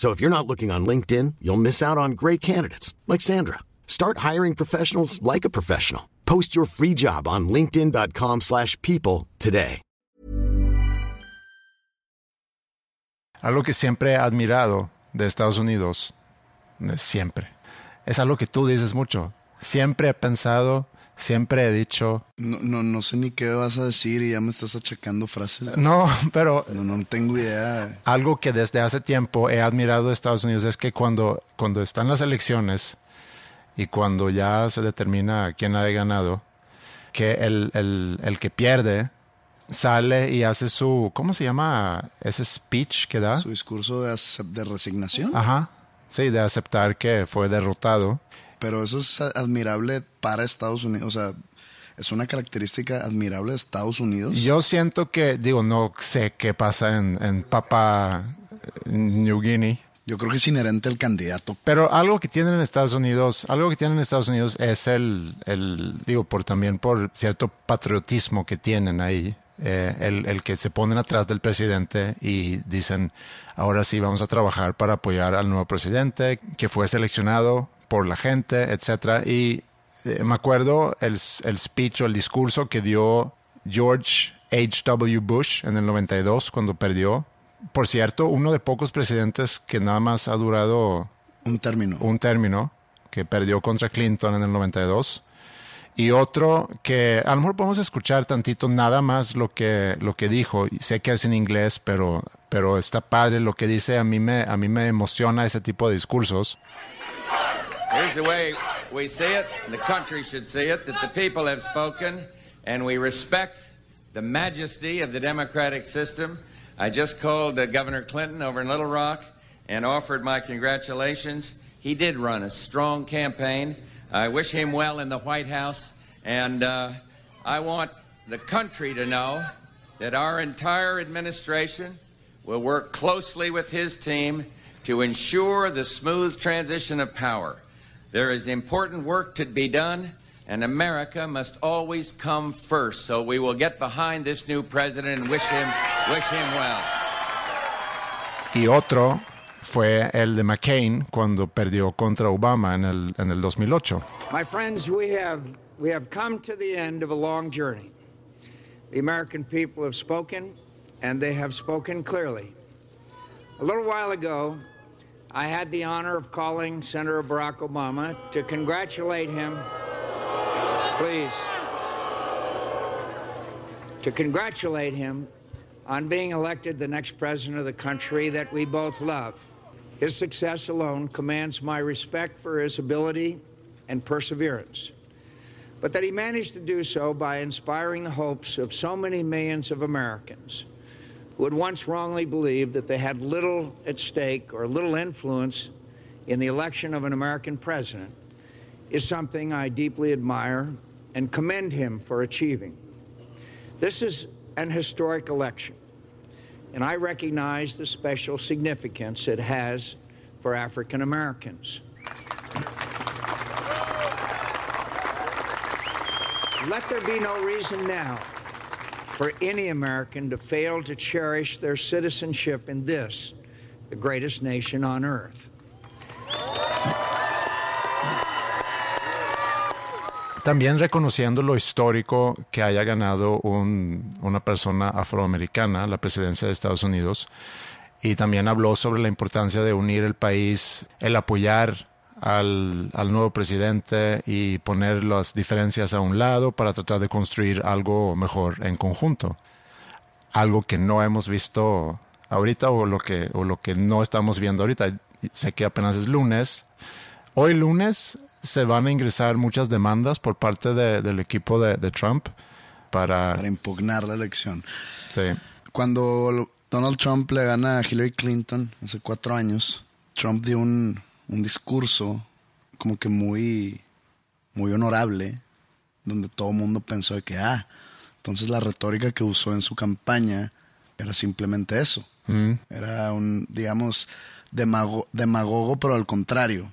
So if you're not looking on LinkedIn, you'll miss out on great candidates like Sandra. Start hiring professionals like a professional. Post your free job on linkedin.com/people today. Algo que siempre he admirado de Estados Unidos, siempre, es algo que tú dices mucho. Siempre he pensado, siempre he dicho, No, no, no sé ni qué vas a decir y ya me estás achacando frases. no, pero No, no tengo idea. algo que desde hace tiempo he admirado de Estados Unidos es que cuando, cuando están las elecciones y cuando ya se determina quién ha ganado, que el, el- el que pierde sale y hace su, ¿cómo se llama? Ese speech que da. Su discurso de, de resignación. Ajá. Sí, de aceptar que fue derrotado. Pero eso es admirable para Estados Unidos. O sea, es una característica admirable de Estados Unidos. Yo siento que, digo, no sé qué pasa en, en Papua New Guinea, Yo creo que es inherente al candidato. pero algo que tienen en Estados Unidos, algo que tienen en Estados Unidos es el, el digo, por también por cierto patriotismo que tienen ahí, eh, el, el que se ponen atrás del presidente y dicen, ahora sí vamos a trabajar para apoyar al nuevo presidente que fue seleccionado por la gente, etcétera. Y eh, me acuerdo el, el speech o el discurso que dio George H.W. Bush en el 92 cuando perdió. Por cierto, uno de pocos presidentes que nada más ha durado Un término. un término que perdió contra Clinton en el 92 y otro que a lo mejor podemos escuchar tantito nada más lo que lo que dijo sé que es en inglés pero pero está padre lo que dice a mí me a mí me emociona ese tipo de discursos Here's the way we see it, and the country should see it, that the people have spoken, and we respect the majesty of the democratic system. I just called uh, Governor Clinton over in Little Rock and offered my congratulations. He did run a strong campaign. I wish him well in the White House, and uh, I want the country to know that our entire administration will work closely with his team to ensure the smooth transition of power. There is important work to be done, and America must always come first. So we will get behind this new president and wish him, wish him well. y otro fue el de McCain cuando perdió contra Obama en el en el 2008 My friends, we have, we have come to the end of a long journey. The American people have spoken, and they have spoken clearly. A little while ago, I had the honor of calling Senator Barack Obama to congratulate him. Please. To congratulate him on being elected the next president of the country that we both love. His success alone commands my respect for his ability and perseverance. But that he managed to do so by inspiring the hopes of so many millions of Americans who had once wrongly believed that they had little at stake or little influence in the election of an American president is something I deeply admire and commend him for achieving. This is an historic election, and I recognize the special significance it has for African Americans. Let there be no reason now for any American to fail to cherish their citizenship in this, the greatest nation on earth. También reconociendo lo histórico que haya ganado un- una persona afroamericana la presidencia de Estados Unidos. Y también habló sobre la importancia de unir el país, el apoyar al, al nuevo presidente y poner las diferencias a un lado para tratar de construir algo mejor en conjunto. algo que no hemos visto ahorita o lo que, o lo que no estamos viendo ahorita. Sé que apenas es lunes. Hoy lunes se van a ingresar muchas demandas por parte de, del equipo de, de Trump para... para impugnar la elección. Sí. Cuando Donald Trump le gana a Hillary Clinton hace cuatro años, Trump dio un, un discurso como que muy, muy honorable, donde todo el mundo pensó de que, ah, entonces la retórica que usó en su campaña era simplemente eso. Mm. Era un, digamos, demago- demagogo, pero al contrario.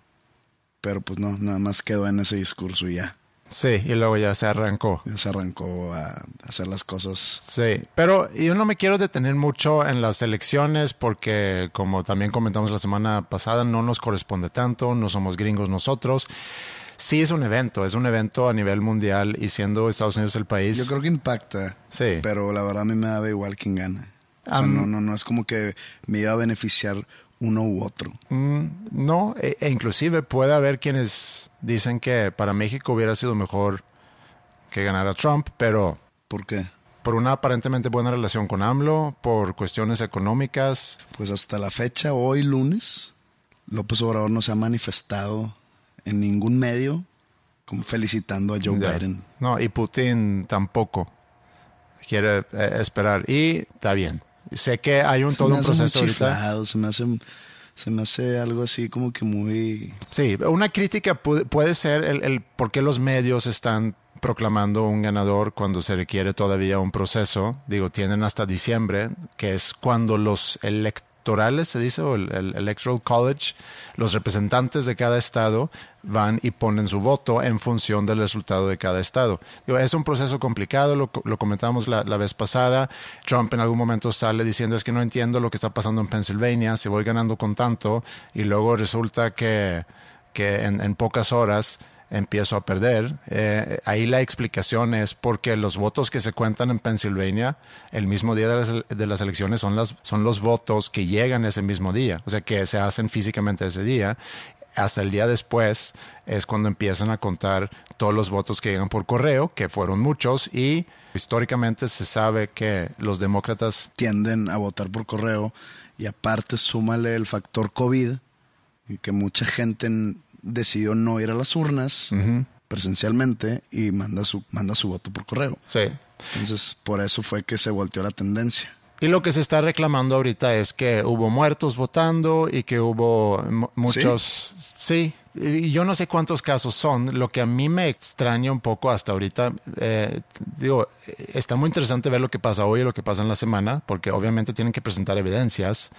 Pero pues no, nada más quedó en ese discurso y ya. Sí, y luego ya se arrancó. Ya se arrancó a hacer las cosas. Sí, pero yo no me quiero detener mucho en las elecciones porque, como también comentamos la semana pasada, no nos corresponde tanto, no somos gringos nosotros. Sí es un evento, es un evento a nivel mundial y siendo Estados Unidos el país. Yo creo que impacta. Sí. Pero la verdad a mí me da igual quién gana. O sea, no, no, no es como que me iba a beneficiar uno u otro. Mm, no, e, e inclusive puede haber quienes dicen que para México hubiera sido mejor que ganara Trump, pero ¿Por qué? por una aparentemente buena relación con AMLO, por cuestiones económicas. Pues hasta la fecha, hoy lunes, López Obrador no se ha manifestado en ningún medio como felicitando a Joe Ya. Biden. No, y Putin tampoco quiere eh, esperar. Y está bien. Sé que hay un Se todo me un hace muy proceso ahorita. chiflado, se me hace, se me hace algo así como que muy... Sí, una crítica pu- puede ser el, el por qué los medios están proclamando un ganador cuando se requiere todavía un proceso. Digo, tienen hasta diciembre, que es cuando los electorales, se dice, o el, el Electoral College, los representantes de cada estado van y ponen su voto en función del resultado de cada estado. Es un proceso complicado, lo, co- lo comentamos la, vez pasada. Trump en algún momento sale diciendo es que no entiendo lo que está pasando en Pennsylvania, si voy ganando con tanto, y luego resulta que, que en pocas horas empiezo a perder. Eh, ahí la explicación es porque los votos que se cuentan en Pennsylvania el mismo día de las, elecciones son, los votos que llegan ese mismo día, o sea, que se hacen físicamente ese día. Hasta el día después es cuando empiezan a contar todos los votos que llegan por correo, que fueron muchos, y históricamente se sabe que los demócratas tienden a votar por correo y aparte súmale el factor COVID que mucha gente decidió no ir a las urnas presencialmente y manda su, manda su voto por correo. Sí. Entonces, por eso fue que se volteó la tendencia. Y lo que se está reclamando ahorita es que hubo muertos votando y que hubo mu- muchos... Sí, y yo no sé cuántos casos son. Lo que a mí me extraña un poco hasta ahorita, eh, digo, está muy interesante ver lo que pasa hoy y lo que pasa en la semana, porque obviamente tienen que presentar evidencias.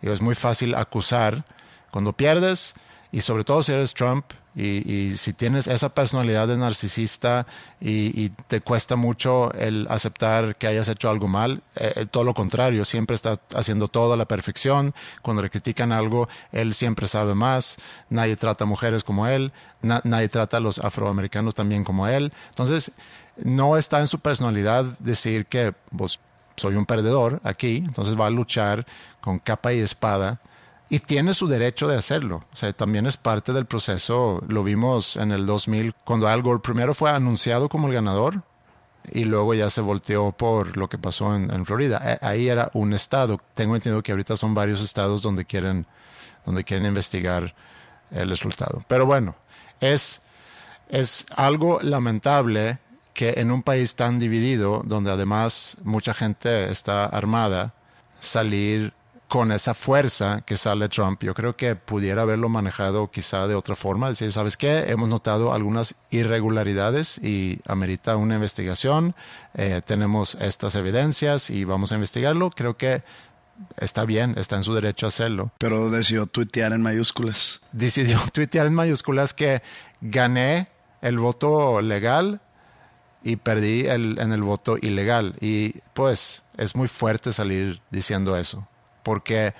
Digo, es muy fácil acusar cuando pierdes y sobre todo si eres Trump y, si tienes esa personalidad de narcisista y, te cuesta mucho el aceptar que hayas hecho algo mal, eh, eh, todo lo contrario, siempre está haciendo todo a la perfección. Cuando le critican algo, él siempre sabe más. Nadie trata a mujeres como él, na- nadie trata a los afroamericanos también como él. Entonces, no está en su personalidad decir que pues, soy un perdedor aquí, entonces va a luchar con capa y espada y tiene su derecho de hacerlo. O sea, también es parte del proceso. Lo vimos en el 2000, cuando Al Gore primero fue anunciado como el ganador y luego ya se volteó por lo que pasó en, en Florida. Ahí era un estado. Tengo entendido que ahorita son varios estados donde quieren, donde quieren investigar el resultado. Pero bueno, es, es algo lamentable que en un país tan dividido, donde además mucha gente está armada, salir con esa fuerza que sale Trump, yo creo que pudiera haberlo manejado quizá de otra forma, decir, ¿sabes qué? Hemos notado algunas irregularidades y amerita una investigación, eh, tenemos estas evidencias y vamos a investigarlo, creo que está bien, está en su derecho a hacerlo. Pero decidió tuitear en mayúsculas. Decidió tuitear en mayúsculas que gané el voto legal y perdí el, en el voto ilegal. Y pues es muy fuerte salir diciendo eso, porque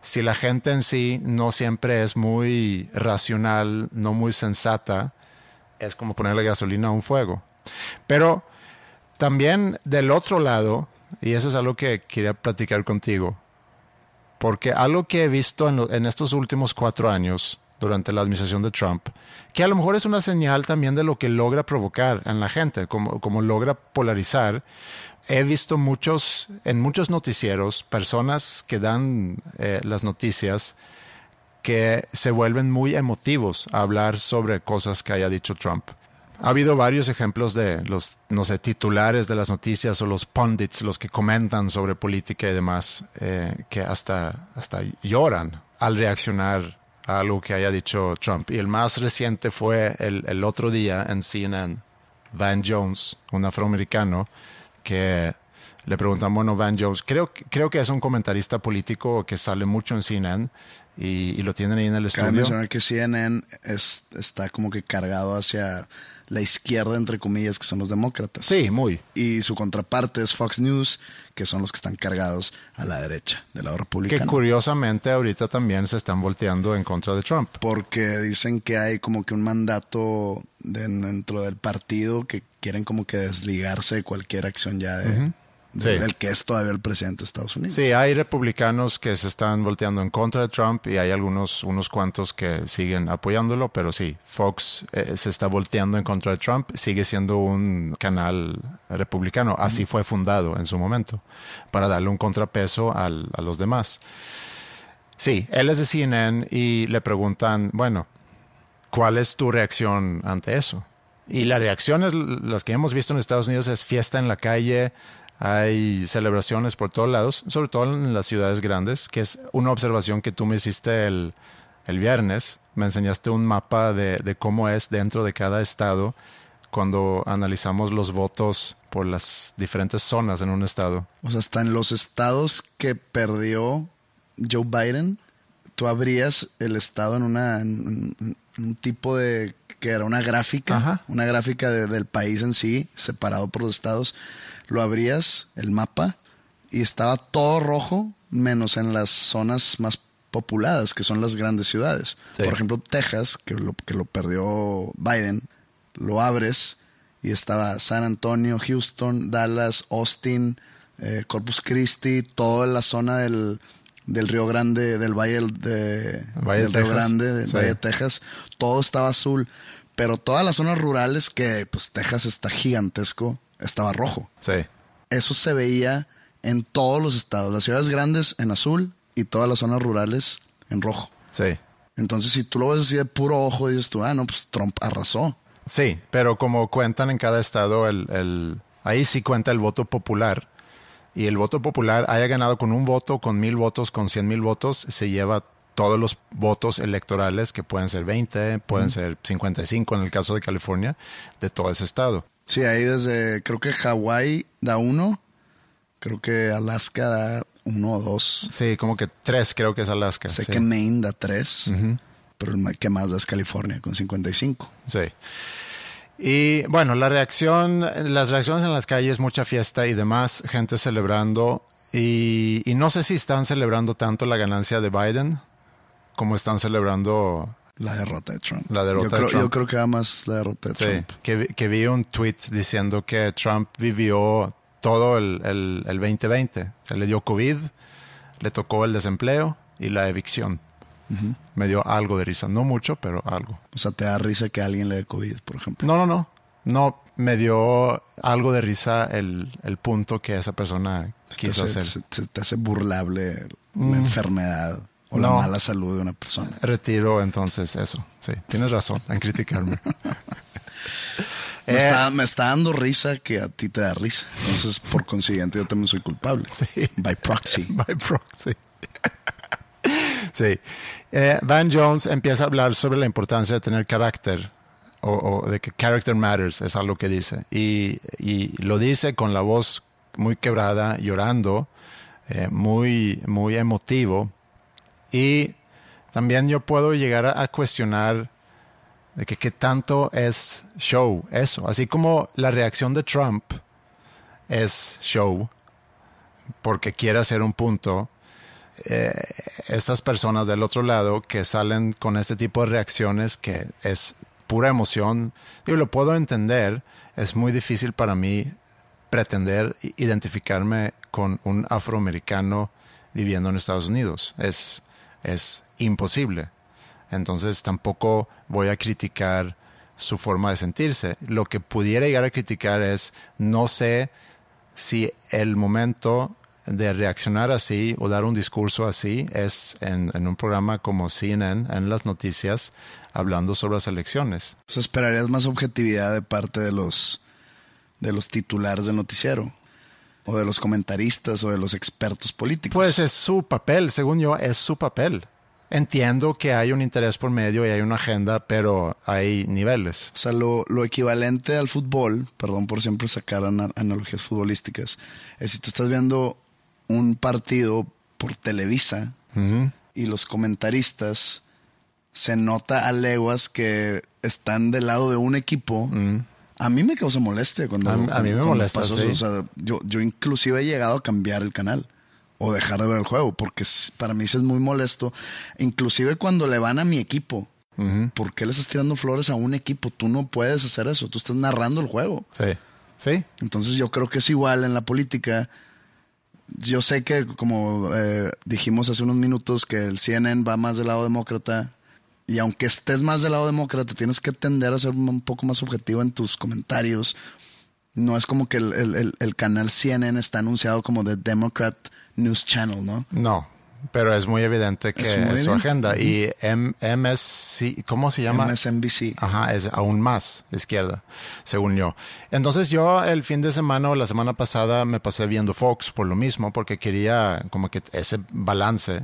si la gente en sí no siempre es muy racional, no muy sensata, es como ponerle gasolina a un fuego. Pero también del otro lado, y eso es algo que quería platicar contigo, porque algo que he visto en, en estos últimos cuatro años, durante la administración de Trump, que a lo mejor es una señal también de lo que logra provocar en la gente, como, como logra polarizar. He visto muchos, en muchos noticieros, personas que dan eh, las noticias que se vuelven muy emotivos a hablar sobre cosas que haya dicho Trump. Ha habido varios ejemplos de los, no sé, titulares de las noticias o los pundits, los que comentan sobre política y demás, eh, que hasta, hasta lloran al reaccionar a algo que haya dicho Trump. Y el más reciente fue el, el otro día en CNN, Van Jones, un afroamericano, que le preguntan, bueno, Van Jones, creo, creo que es un comentarista político que sale mucho en CNN y, y lo tienen ahí en el Cabe estudio. mencionar que CNN es- está como que cargado hacia la izquierda, entre comillas, que son los demócratas. Sí, muy. Y su contraparte es Fox News, que son los que están cargados a la derecha, del lado Que republicano. curiosamente ahorita también se están volteando en contra de Trump. porque dicen que hay como que un mandato de- dentro del partido que quieren como que desligarse de cualquier acción ya de, Sí. que es todavía el presidente de Estados Unidos. Sí, hay republicanos que se están volteando en contra de Trump y hay algunos unos cuantos que siguen apoyándolo, pero sí, Fox eh, se está volteando en contra de Trump, sigue siendo un canal republicano, así fue fundado en su momento, para darle un contrapeso al- a los demás. Sí, él es de CNN y le preguntan, bueno, ¿cuál es tu reacción ante eso? Y la reacción es las que hemos visto en Estados Unidos es fiesta en la calle, hay celebraciones por todos lados, sobre todo en las ciudades grandes, que es una observación que tú me hiciste el, el viernes. Me enseñaste un mapa de, de cómo es dentro de cada estado cuando analizamos los votos por las diferentes zonas en un estado. O sea, hasta en los estados que perdió Joe Biden, tú abrías el estado en una en- un tipo de que era una gráfica, Ajá. una gráfica de- del país en sí, separado por los estados. Lo abrías el mapa y estaba todo rojo, menos en las zonas más populadas, que son las grandes ciudades. Sí. Por ejemplo, Texas, que lo, que lo perdió Biden, lo abres y estaba San Antonio, Houston, Dallas, Austin, eh, Corpus Christi, toda la zona del, del Río Grande, del Valle de, Valle de del Río. Grande, del Sí. Valle de Texas, todo estaba azul, pero todas las zonas rurales que pues Texas está gigantesco, estaba rojo. Sí, Eso se veía en todos los estados, las ciudades grandes en azul y todas las zonas rurales en rojo. sí. Entonces, si tú lo ves así de puro ojo, dices tú, ah, no, pues Trump arrasó. Sí, pero como cuentan en cada estado, el, el- ahí sí cuenta el voto popular. Y el voto popular haya ganado con un voto, con mil votos, con cien mil votos, se lleva todos los votos electorales, que pueden ser 20, pueden ser 55 en el caso de California, de todo ese estado. Sí, ahí desde, creo que Hawái da uno, creo que Alaska da uno o dos. Sí, como que tres creo que es Alaska. Sé sí. que Maine da tres, pero el que más da es California con 55. Sí. Y bueno, la reacción, las reacciones en las calles, mucha fiesta y demás, gente celebrando. Y, y no sé si están celebrando tanto la ganancia de Biden como están celebrando. La derrota de Trump. La derrota yo de creo, Trump. Yo creo que va más la derrota de Sí, Trump. que, vi- que vi un tweet diciendo que Trump vivió todo el, el, el 2020. Se le dio COVID, le tocó el desempleo y la evicción. Me dio algo de risa, no mucho, pero algo. O sea, te da risa que alguien le dé COVID, por ejemplo. No, no, no. No, me dio algo de risa el, el punto que esa persona Se te quiso hace- hacer. se- se te hace burlable la enfermedad o la mala salud de una persona. Retiro entonces eso. Sí, tienes razón en criticarme. Me, Eh, está, me está dando risa que a ti te da risa. Entonces, por consiguiente, yo también soy culpable. Sí. By proxy. By proxy. Sí. Eh, Van Jones empieza a hablar sobre la importancia de tener carácter o, de que character matters, es algo que dice. Y, lo dice con la voz muy quebrada, llorando, eh, muy, muy emotivo. Y también yo puedo llegar a, a cuestionar de que qué tanto es show eso. Así como la reacción de Trump es show, porque quiere hacer un punto, eh, estas personas del otro lado que salen con este tipo de reacciones que es pura emoción, digo, lo puedo entender, es muy difícil para mí pretender identificarme con un afroamericano viviendo en Estados Unidos, es, es imposible. Entonces tampoco voy a criticar su forma de sentirse. Lo que pudiera llegar a criticar es, no sé si el momento de reaccionar así o dar un discurso así es en, un programa como CNN, en las noticias, hablando sobre las elecciones. O esperarías más objetividad de parte de los, de los titulares del noticiero o de los comentaristas o de los expertos políticos. Pues es su papel, según yo, es su papel. Entiendo que hay un interés por medio y hay una agenda, pero hay niveles. O sea, lo, equivalente al fútbol, perdón por siempre sacar analogías futbolísticas, es si tú estás viendo un partido por Televisa y los comentaristas se nota a leguas que están del lado de un equipo. A mí me causa molestia cuando. A, mí me molesta. O sea, yo, yo inclusive he llegado a cambiar el canal o dejar de ver el juego porque para mí eso es muy molesto. Inclusive cuando le van a mi equipo. ¿Por qué le estás tirando flores a un equipo? Tú no puedes hacer eso. Tú estás narrando el juego. Sí. Sí. Entonces yo creo que es igual en la política yo sé que, como eh, dijimos hace unos minutos, que el CNN va más del lado demócrata. Y aunque estés más del lado demócrata, tienes que tender a ser un poco más objetivo en tus comentarios. No es como que el, canal CNN está anunciado como The Democrat News Channel, ¿no? No, pero es muy evidente que es, su agenda. Y MSC, ¿cómo se llama? MSNBC. Ajá, es aún más izquierda, según yo. Entonces yo el fin de semana o la semana pasada me pasé viendo Fox por lo mismo, porque quería como que ese balance.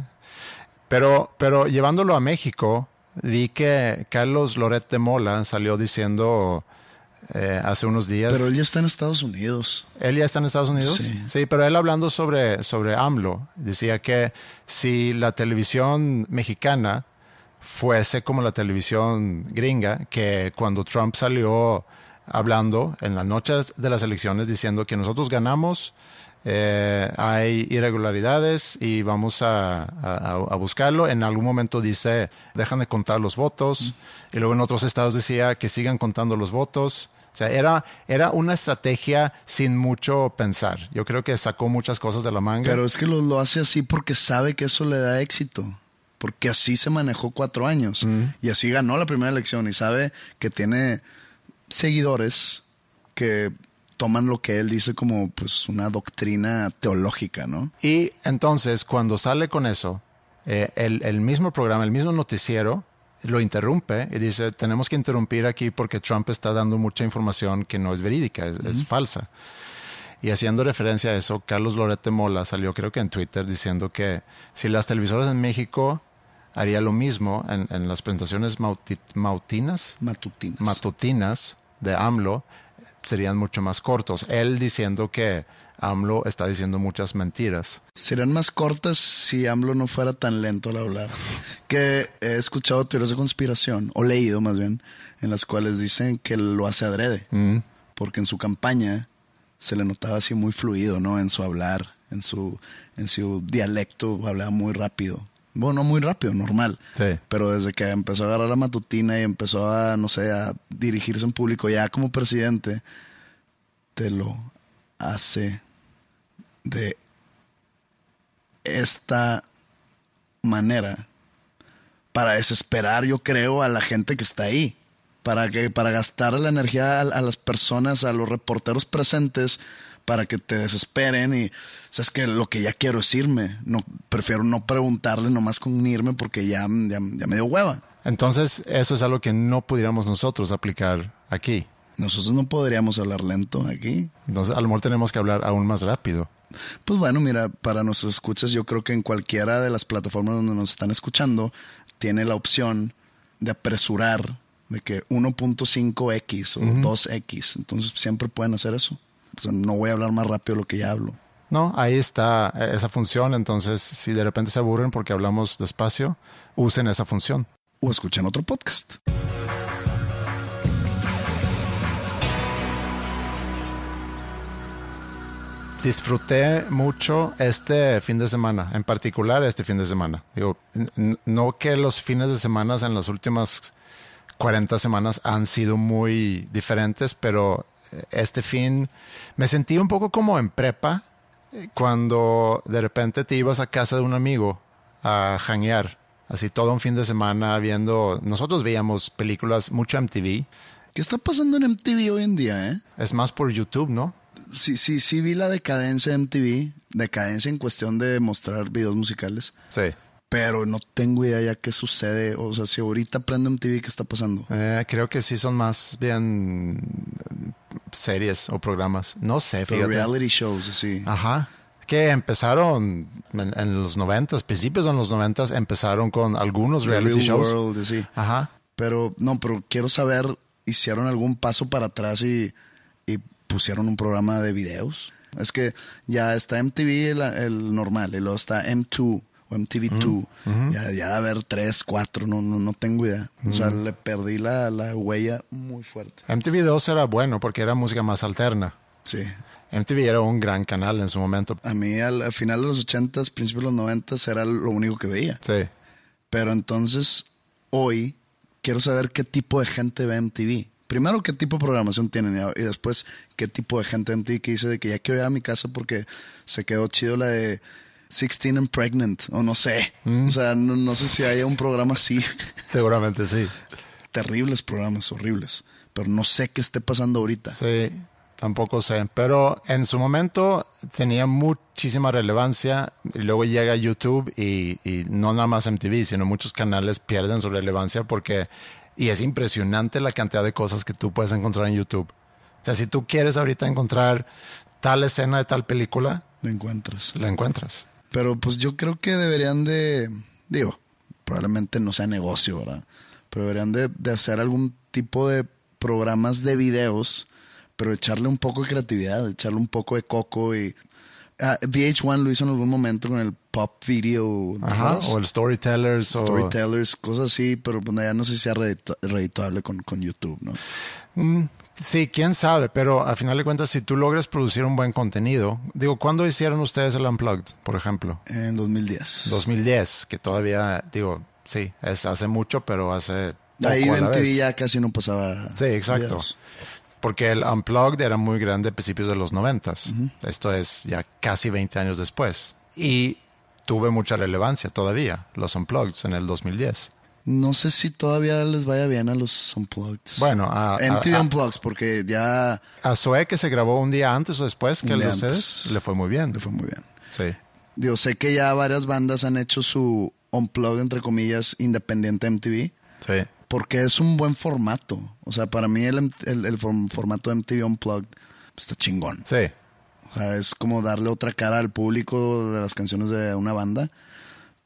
Pero, pero llevándolo a México, vi que Carlos Loret de Mola salió diciendo eh, hace unos días. Pero él ya está en Estados Unidos. ¿Él ya está en Estados Unidos? Sí. sí. pero él hablando sobre, sobre AMLO, decía que si la televisión mexicana fuese como la televisión gringa, que cuando Trump salió hablando en las noches de las elecciones diciendo que nosotros ganamos, eh, hay irregularidades y vamos a, a, buscarlo. En algún momento dice, dejan de contar los votos. Y luego en otros estados decía que sigan contando los votos. O sea, era, era una estrategia sin mucho pensar. Yo creo que sacó muchas cosas de la manga. Pero es que lo, lo hace así porque sabe que eso le da éxito. Porque así se manejó cuatro años. Y así ganó la primera elección. Y sabe que tiene seguidores que toman lo que él dice como pues una doctrina teológica, ¿no? Y entonces cuando sale con eso, eh, el, mismo programa, el mismo noticiero, lo interrumpe y dice, tenemos que interrumpir aquí porque Trump está dando mucha información que no es verídica, es, falsa. Y haciendo referencia a eso, Carlos Lorete Mola salió creo que en Twitter diciendo que si las televisoras en México haría lo mismo en, las presentaciones mautinas, matutinas. matutinas de AMLO, serían mucho más cortos. Él diciendo que AMLO está diciendo muchas mentiras. Serían más cortas si AMLO no fuera tan lento al hablar. que he escuchado teorías de conspiración, o leído más bien, en las cuales dicen que lo hace adrede. Mm. Porque en su campaña se le notaba así muy fluido, ¿no? En su hablar, en su, en su dialecto, hablaba muy rápido. Bueno, no muy rápido, normal. Sí. Pero desde que empezó a agarrar la matutina y empezó a, no sé, a dirigirse en público ya como presidente, te lo hace de esta manera para desesperar, yo creo, a la gente que está ahí. Para, que, para gastar la energía a, a las personas, a los reporteros presentes, para que te desesperen y sabes que lo que ya quiero es irme. No, prefiero no preguntarle nomás con irme porque ya, ya, me dio hueva. Entonces, eso es algo que no pudiéramos nosotros aplicar aquí. Nosotros no podríamos hablar lento aquí. Entonces, a lo mejor tenemos que hablar aún más rápido. Pues bueno, mira, para nuestros escuchas, yo creo que en cualquiera de las plataformas donde nos están escuchando, tiene la opción de apresurar de que 1.5x o 2x. Entonces, siempre pueden hacer eso no voy a hablar más rápido de lo que ya hablo. No, ahí está esa función. Entonces, si de repente se aburren porque hablamos despacio, usen esa función. O escuchen otro podcast. Disfruté mucho este fin de semana, en particular este fin de semana. Digo, no que los fines de semana en las últimas 40 semanas han sido muy diferentes, pero este fin me sentí un poco como en prepa cuando de repente te ibas a casa de un amigo a janguear Así todo un fin de semana viendo, nosotros veíamos películas, mucho MTV. ¿Qué está pasando en MTV hoy en día, eh? Es más por YouTube, ¿no? Sí, sí, sí vi la decadencia de MTV, decadencia en cuestión de mostrar videos musicales. Sí. Pero no tengo idea ya qué sucede. O sea, si ahorita prendo MTV, ¿qué está pasando? Eh, creo que sí son más bien series o programas. No sé, Pero fíjate. reality shows, así. Ajá. Que empezaron en, en los noventas, principios de los noventas, empezaron con algunos reality Real shows. World, sí. Ajá. Pero no, pero quiero saber, ¿hicieron algún paso para atrás y pusieron un programa de videos? Es que ya está MTV el, el normal y luego está M2 o MTV2. Ya, ya de haber tres, cuatro, no, no, no tengo idea. O sea, le perdí la, la huella muy fuerte. MTV2 era bueno porque era música más alterna. Sí. MTV era un gran canal en su momento. A mí al, al final de los 80s, principios de los 90s era lo único que veía. Sí. Pero entonces, hoy quiero saber qué tipo de gente ve MTV. Primero, qué tipo de programación tienen y- después, qué tipo de gente de MTV que dice de que ya quiero ir a mi casa porque se quedó chido la de 16 and Pregnant, o no sé. O sea, no, no sé si haya un programa así. Seguramente sí. Terribles programas, horribles. Pero no sé qué esté pasando ahorita. Sí, tampoco sé. Pero en su momento tenía muchísima relevancia. Y luego llega YouTube y, y no nada más MTV, sino muchos canales pierden su relevancia porque. Y es impresionante la cantidad de cosas que tú puedes encontrar en YouTube. O sea, si tú quieres ahorita encontrar tal escena de tal película, Lo encuentras. la encuentras. Pero pues yo creo que deberían de, digo, probablemente no sea negocio, ¿verdad? Pero deberían de, de hacer algún tipo de programas de videos, pero echarle un poco de creatividad, echarle un poco de coco y... ah, VH1 lo hizo en algún momento con el pop video. ¿te Ajá. O el Storytellers. o- Storytellers, cosas así, pero pues, ya no sé si sea redituable con, con YouTube, ¿no? Mm, sí, quién sabe, pero a final de cuentas, si tú logras producir un buen contenido, digo, ¿cuándo hicieron ustedes el Unplugged, por ejemplo? En 2010. 2010, que todavía, digo, sí, es hace mucho, pero hace. Ahí en TV ya casi no pasaba. Sí, exacto. videos. Porque el Unplugged era muy grande a principios de los noventas. Esto es ya casi 20 años después. Y tuve mucha relevancia todavía, los Unplugged en el 2010. No sé si todavía les vaya bien a los Unplugged. Bueno, a, MTV a- Unplugged, porque ya a Zoe, que se grabó un día antes o después que día ustedes, le fue muy bien. le fue muy bien. Sí. Digo, sé que ya varias bandas han hecho su Unplugged, entre comillas, independiente MTV, Sí. porque es un buen formato. O sea, para mí el, el- el form- formato de MTV Unplugged pues, está chingón. Sí. O sea, es como darle otra cara al público de las canciones de una banda.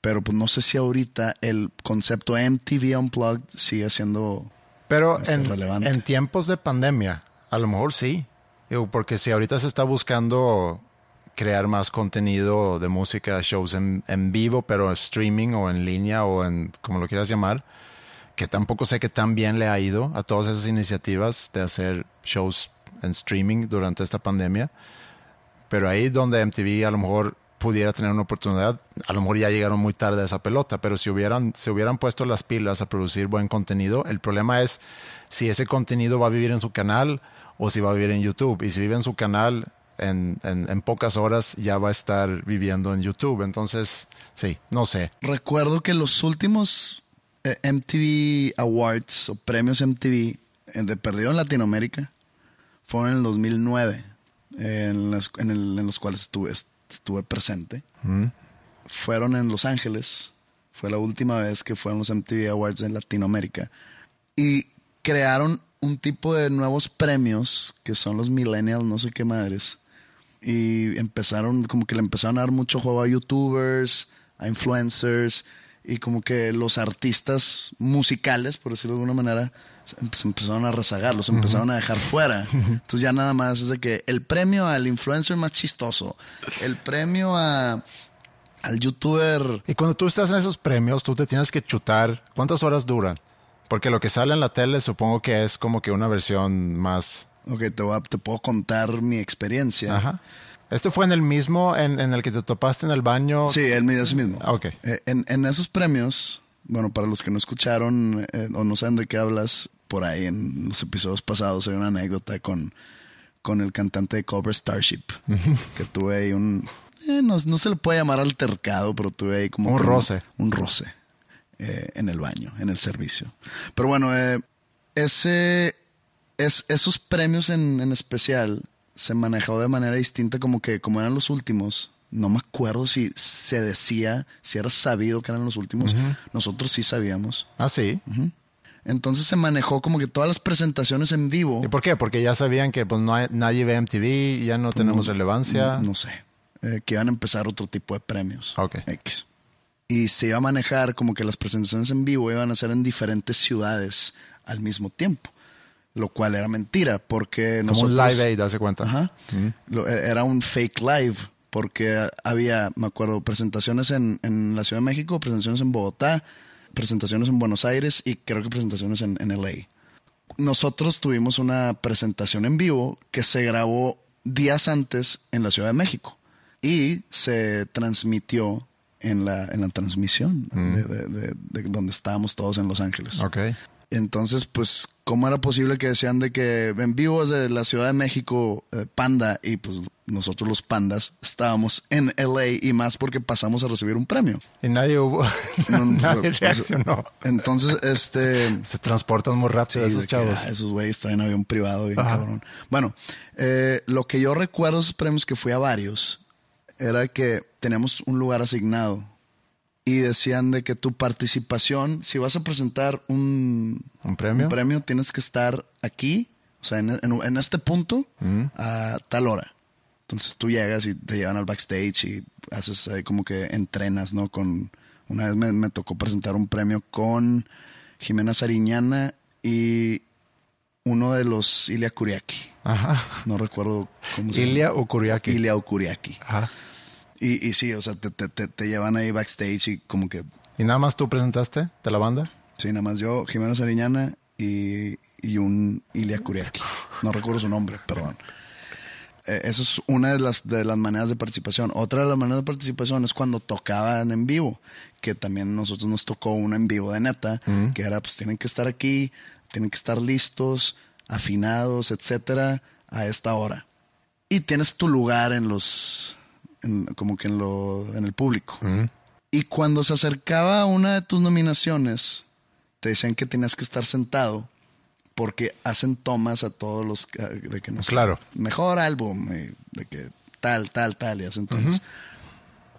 Pero pues no sé si ahorita el concepto MTV Unplugged sigue siendo... Pero Está en, relevante. en tiempos de pandemia, a lo mejor sí. Porque si ahorita se está buscando crear más contenido de música, shows en, en vivo, pero streaming o en línea o en como lo quieras llamar, que tampoco sé que tan bien le ha ido a todas esas iniciativas de hacer shows en streaming durante esta pandemia. Pero ahí donde MTV a lo mejor pudiera tener una oportunidad, a lo mejor ya llegaron muy tarde a esa pelota, pero si hubieran, se hubieran puesto las pilas a producir buen contenido, el problema es si ese contenido va a vivir en su canal o si va a vivir en YouTube. Y si vive en su canal, en, en- en pocas horas ya va a estar viviendo en YouTube. Entonces, sí, no sé. Recuerdo que los últimos eh, MTV Awards o premios MTV eh, de perdido en Latinoamérica fueron en el 2009, en, las- en el- en los cuales estuve, estuve presente. Fueron en Los Ángeles. Fue la última vez que fueron los MTV Awards en Latinoamérica. Y crearon un tipo de nuevos premios que son los millennials, no sé qué madres. Y empezaron, como que le empezaron a dar mucho juego a youtubers, a influencers, y como que los artistas musicales, por decirlo de alguna manera, se se empezaron a rezagar, los empezaron a dejar fuera. Entonces ya nada más es de que el premio al influencer más chistoso, el premio a, al youtuber Y cuando tú estás en esos premios, tú te tienes que chutar. ¿Cuántas horas duran? Porque lo que sale en la tele supongo que es como que una versión más... Ok, te, voy a- te puedo contar mi experiencia. Ajá. ¿Este fue en el mismo en, en el que te topaste en el baño? Sí, él me ese mismo. Ah, ok. Eh, en, en esos premios, bueno, para los que no escucharon eh, o no saben de qué hablas, por ahí en los episodios pasados hay una anécdota con, con el cantante de Cobra Starship, que tuve ahí un... eh, no, no se le puede llamar altercado, pero tuve ahí como... Un roce. Un roce. eh, en el baño, en el servicio. Pero bueno, ese, es, esos premios en, en especial se manejó de manera distinta como que como eran los últimos. No me acuerdo si se decía, si era sabido que eran los últimos. Nosotros sí sabíamos. Ah, sí. Entonces se manejó como que todas las presentaciones en vivo. ¿Y por qué? Porque ya sabían que pues no hay- nadie ve MTV, ya no tenemos relevancia. No, no sé. Eh, que iban a empezar otro tipo de premios. Ok. X. Y se iba a manejar como que las presentaciones en vivo iban a ser en diferentes ciudades al mismo tiempo. Lo cual era mentira, porque Como nosotros. un live aid, hace cuenta. Ajá. Lo- eh, era un fake live, porque había, me acuerdo, presentaciones en, en la Ciudad de México, presentaciones en Bogotá, presentaciones en Buenos Aires y creo que presentaciones en, en LA. Nosotros tuvimos una presentación en vivo que se grabó días antes en la Ciudad de México y se transmitió en la, en la transmisión de, de- de- de donde estábamos todos en Los Ángeles. Ok. Entonces, pues, ¿cómo era posible que decían de que en vivo desde la Ciudad de México, eh, Panda, y pues nosotros los pandas estábamos en LA y más porque pasamos a recibir un premio? Y nadie hubo. No, nadie pues, reaccionó. Entonces, este... Se transportan muy rápido Sí, esos que, chavos. ah, esos güeyes traen avión privado bien cabrón. Bueno, eh, lo que yo recuerdo de esos premios que fui a varios era que teníamos un lugar asignado y decían de que tu participación, si vas a presentar un, ¿Un premio? un premio, tienes que estar aquí, o sea, en, en- en este punto a tal hora. Entonces tú llegas y te llevan al backstage y haces ahí como que entrenas, ¿no? Con una vez me, me tocó presentar un premio con Jimena Sariñana y uno de los Ilia Kuriaki. Ajá. No recuerdo cómo se Ilia llama. o Kuriaki. Ilia Ukuriaki. Ajá. Y, y sí, o sea, te, te- te- te llevan ahí backstage y como que, ¿Y nada más tú presentaste de la banda? sí, nada más yo, Jimena Sariñana y, y un Ilia Kuriaki. No recuerdo su nombre, perdón. Eh, Eso es una de las, de las maneras de participación. Otra de las maneras de participación es cuando tocaban en vivo, que también nosotros nos tocó una en vivo de neta, que era pues tienen que estar aquí, tienen que estar listos, afinados, etcétera, a esta hora. Y tienes tu lugar en los, en- como que en lo, en el público. Y cuando se acercaba una de tus nominaciones, te decían que tenías que estar sentado porque hacen tomas a todos los que- de que nos Claro. mejor álbum de que tal tal tal y hacen tomas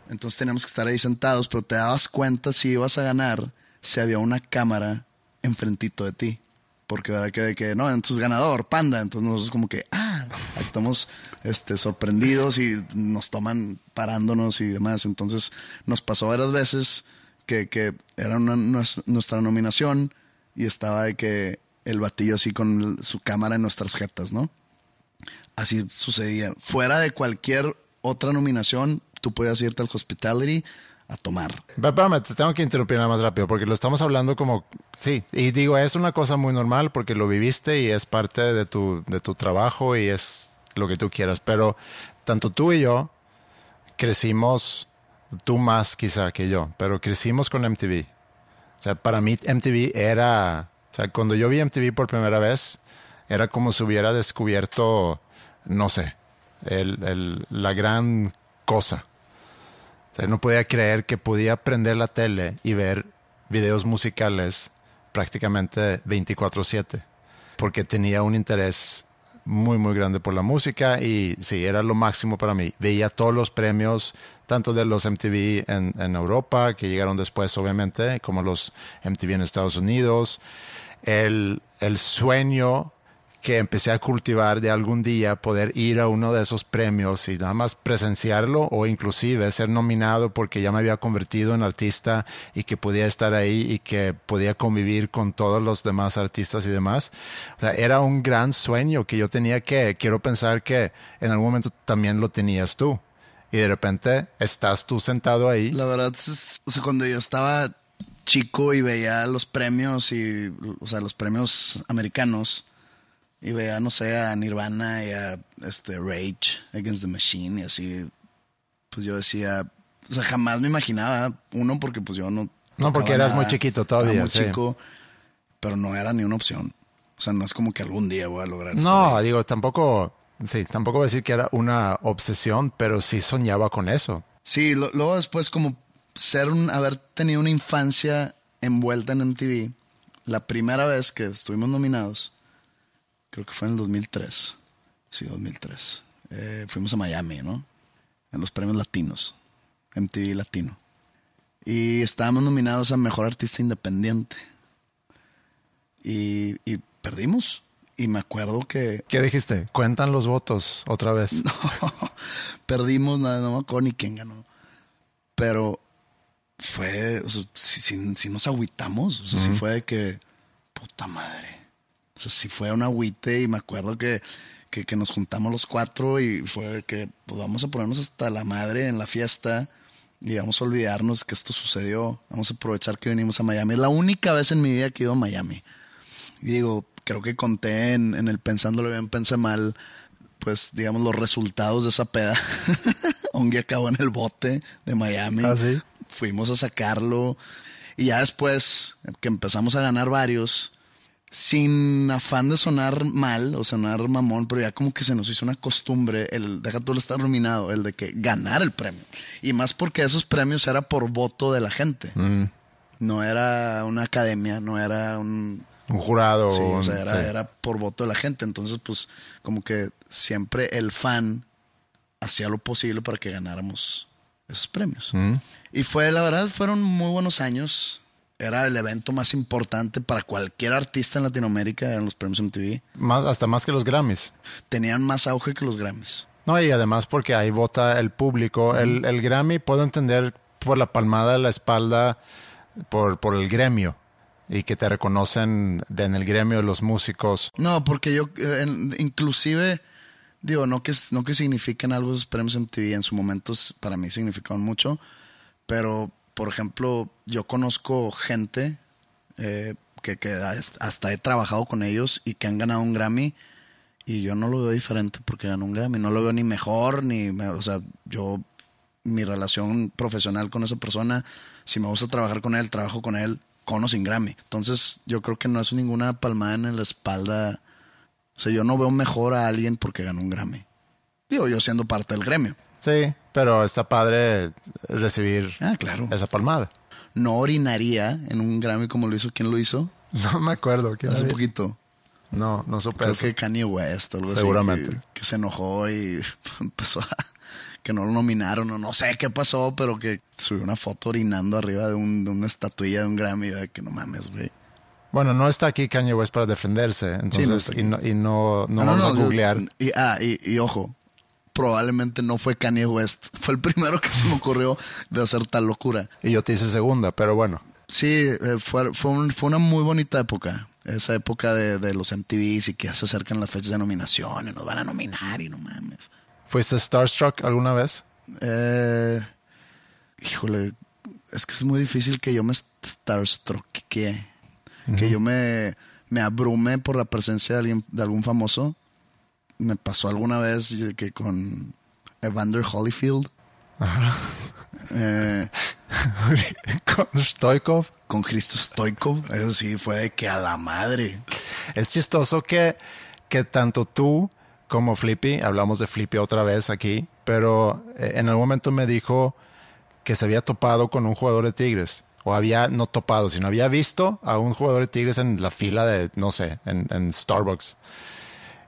entonces. Teníamos que estar ahí sentados pero te dabas cuenta si ibas a ganar si había una cámara enfrentito de ti. Porque verdad que de que no entonces ganador panda. Entonces nosotros como que ah estamos este sorprendidos y nos toman parándonos y demás entonces nos pasó varias veces que, que era una- nues- nuestra nominación y estaba de que el batillo así con su cámara en nuestras jetas, ¿no? Así sucedía. Fuera de cualquier otra nominación, tú podías irte al hospitality a tomar. Espérame, te tengo que interrumpir nada más rápido porque lo estamos hablando como, sí, y digo, es una cosa muy normal porque lo viviste y es parte de tu, de tu trabajo y es lo que tú quieras, pero tanto tú y yo crecimos, tú más quizá que yo, pero crecimos con MTV. O sea, para mí MTV era, o sea, cuando yo vi MTV por primera vez, era como si hubiera descubierto, no sé, el- el- la gran cosa. O sea, no podía creer que podía prender la tele y ver videos musicales prácticamente 24/7, porque tenía un interés muy, muy grande por la música y sí, era lo máximo para mí. Veía todos los premios, tanto de los MTV en, en Europa, que llegaron después, obviamente, como los MTV en Estados Unidos. El, el sueño que empecé a cultivar de algún día poder ir a uno de esos premios y nada más presenciarlo o inclusive ser nominado porque ya me había convertido en artista y que podía estar ahí y que podía convivir con todos los demás artistas y demás. O sea, era un gran sueño que yo tenía que, quiero pensar que en algún momento también lo tenías tú. Y de repente estás tú sentado ahí. La verdad, es- o cuando yo estaba chico y veía los premios y, o sea, los premios americanos y veía, no sé, a Nirvana y a este Rage Against the Machine y así, pues yo decía, o sea, jamás me imaginaba, uno, porque pues yo no... No, porque eras muy chiquito todavía, Era muy sí. chico, pero no era ni una opción. O sea, no es como que algún día voy a lograr No, digo, tampoco, sí, tampoco voy a decir que era una obsesión, pero sí soñaba con eso. Sí, lo- luego después como ser un, haber tenido una infancia envuelta en MTV. La primera vez que estuvimos nominados, creo que fue en el 2003. Sí, 2003. Eh, fuimos a Miami, ¿no? En los premios latinos. MTV Latino. Y estábamos nominados a Mejor Artista Independiente. Y, y perdimos. Y me acuerdo que... ¿Qué dijiste? Cuentan los votos otra vez. perdimos, no, no me acuerdo ni quién ganó. Pero fue, o sea, si, si, nos agüitamos, o sea, si fue de que, puta madre. O sea, si fue un agüite y me acuerdo que, que, que nos juntamos los cuatro y fue que pues vamos a ponernos hasta la madre en la fiesta y vamos a olvidarnos que esto sucedió. Vamos a aprovechar que venimos a Miami. Es la única vez en mi vida que he ido a Miami. Y digo, creo que conté en, en el pensándolo bien, pensé mal, pues digamos los resultados de esa peda. Ongi acabó en el bote de Miami. ¿Ah, sí? Fuimos a sacarlo. Y ya después que empezamos a ganar varios, sin afán de sonar mal o sonar mamón, pero ya como que se nos hizo una costumbre el, deja el estar nominado, el de que ganar el premio. Y más porque esos premios era por voto de la gente. Mm. No era una academia, no era un... Un jurado. Sí, o sea, era, sí. era por voto de la gente. Entonces, pues, como que siempre el fan hacía lo posible para que ganáramos esos premios. Mm. Y fue, la verdad, fueron muy buenos años. Era el evento más importante para cualquier artista en Latinoamérica, eran los premios MTV. Más, hasta más que los Grammys. Tenían más auge que los Grammys. No, y además porque ahí vota el público. El, el Grammy puedo entender por la palmada de la espalda, por, por el gremio. Y que te reconocen en el gremio de los músicos. No, porque yo, eh, inclusive, digo, no que, no que signifiquen algo esos premios MTV, en su momento para mí significaban mucho, pero, por ejemplo, yo conozco gente eh, que, hasta he trabajado con ellos y que han ganado un Grammy y yo no lo veo diferente porque ganó un Grammy, no lo veo ni mejor, ni, o sea, yo, mi relación profesional con esa persona, si me gusta trabajar con él, trabajo con él con o sin Grammy. Entonces yo creo que no es ninguna palmada en la espalda. O sea, yo no veo mejor a alguien porque ganó un Grammy. Digo, yo siendo parte del gremio. Sí, pero está padre recibir Ah, claro. esa palmada. No orinaría en un Grammy como lo hizo. ¿Quién lo hizo? No me acuerdo. ¿quién Hace poquito. No, no supe Creo eso. que Kanye West así, Seguramente. que- Que, se enojó y empezó a... Que no lo nominaron o no sé qué pasó, pero que subió una foto orinando arriba de, un- de una estatuilla de un Grammy. De que no mames, güey. Bueno, no está aquí Kanye West para defenderse. Entonces, no y no, y no, no Ah, vamos a yo- googlear. y, ah, y, y ojo, probablemente no fue Kanye West. Fue el primero que se me ocurrió de hacer tal locura. Y yo te hice segunda, pero bueno. Sí, eh, fue, fue, un- fue una muy bonita época. Esa época de, de los MTVs y que ya se acercan las fechas de nominación y nos van a nominar y no mames. ¿Fuiste Starstruck alguna vez? Eh, híjole, es que es muy difícil que yo me starstruck, que, que yo me, me abrume por la presencia de, alguien, de algún famoso. Me pasó alguna vez que con Evander Holyfield. Eh, Con Stoikov. con Cristo Stoikov. Eso sí, fue de que a la madre. Es chistoso que, que tanto tú como Flippy, hablamos de Flippy otra vez aquí, pero eh, en algún momento me dijo que se había topado con un jugador de Tigres. O había no topado, sino había visto a un jugador de Tigres en la fila de, no sé, en, en Starbucks.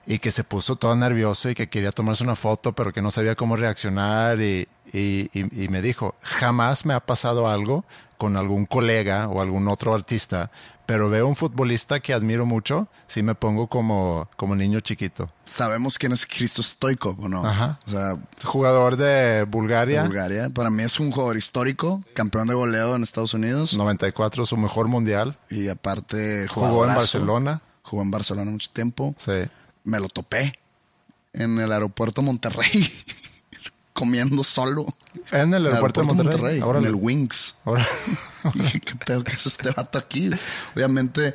Y que se puso todo nervioso y que quería tomarse una foto, pero que no sabía cómo reaccionar. Y, y- y- y me dijo, jamás me ha pasado algo con algún colega o algún otro artista, pero veo un futbolista que admiro mucho, sí me pongo como, como niño chiquito. Sabemos quién es Cristo Stoikov, ¿o no? Ajá. O sea, jugador de de Bulgaria, Bulgaria. Para mí es un jugador histórico, campeón de goleo en Estados Unidos. 94, su mejor mundial. Y aparte Jugó en. Barcelona. Jugó en Barcelona mucho tiempo. Sí. Me lo topé en el aeropuerto Monterrey, comiendo solo. En el En aeropuerto de Monterrey. en Órale. el Wings. Ahora- Dije, ¿qué pedo que es este vato aquí? Obviamente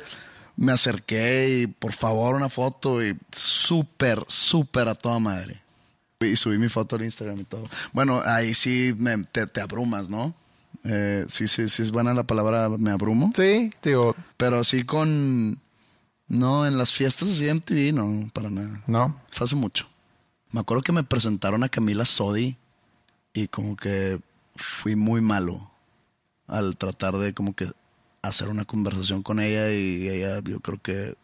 me acerqué y por favor una foto y súper, súper a toda madre. Y subí mi foto al Instagram y todo. Bueno, ahí sí me- te, te abrumas, ¿no? Eh, sí, sí, sí es buena la palabra me abrumo. Sí, digo, Pero así con... No, en las fiestas así en TV, no, para nada. no. Fue hace mucho. Me acuerdo que me presentaron a Camila Sodi y como que fui muy malo al tratar de como que hacer una conversación con ella y ella yo creo que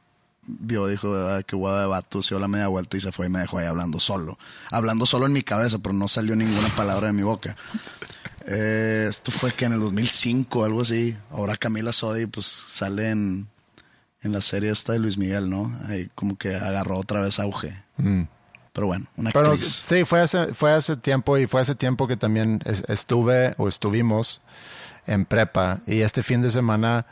vio, dijo, "Ay, qué hueá de vato, se dio la media vuelta y se fue y me dejó ahí hablando solo. Hablando solo en mi cabeza, pero no salió ninguna palabra de mi boca. Eh, esto fue que en el 2005, algo así. Ahora Camila Sodi pues sale en, en la serie esta de Luis Miguel, ¿no? Ahí como que agarró otra vez auge. Pero bueno, una Pero actriz. sí, fue hace, fue hace tiempo y fue hace tiempo que también es- estuve o estuvimos en prepa y este fin de semana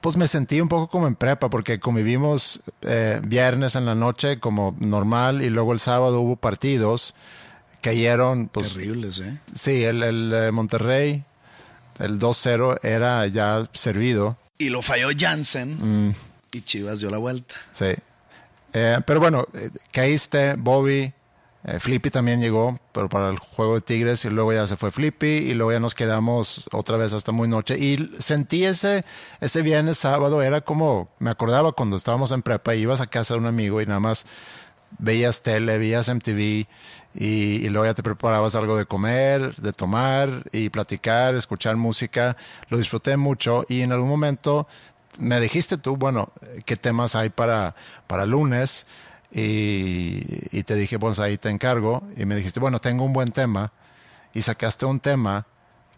pues me sentí un poco como en prepa porque convivimos eh, viernes en la noche como normal y luego el sábado hubo partidos cayeron pues Terribles, ¿eh? sí el, el, eh, Monterrey el 2-0 era ya servido Y lo falló Jansen Mm. Y Chivas dio la vuelta. Sí. Eh, pero bueno, eh, caíste, Bobby, eh, Flippy también llegó, pero para el juego de Tigres y luego ya se fue Flippy y luego ya nos quedamos otra vez hasta muy noche y sentí ese, ese viernes sábado, era como, me acordaba cuando estábamos en prepa y ibas a casa de un amigo y nada más veías tele, veías MTV y, y luego ya te preparabas algo de comer, de tomar y platicar, escuchar música. Lo disfruté mucho y en algún momento me dijiste tú, bueno, ¿qué temas hay para, para lunes? Y, y te dije, pues ahí te encargo. Y me dijiste, bueno, tengo un buen tema. Y sacaste un tema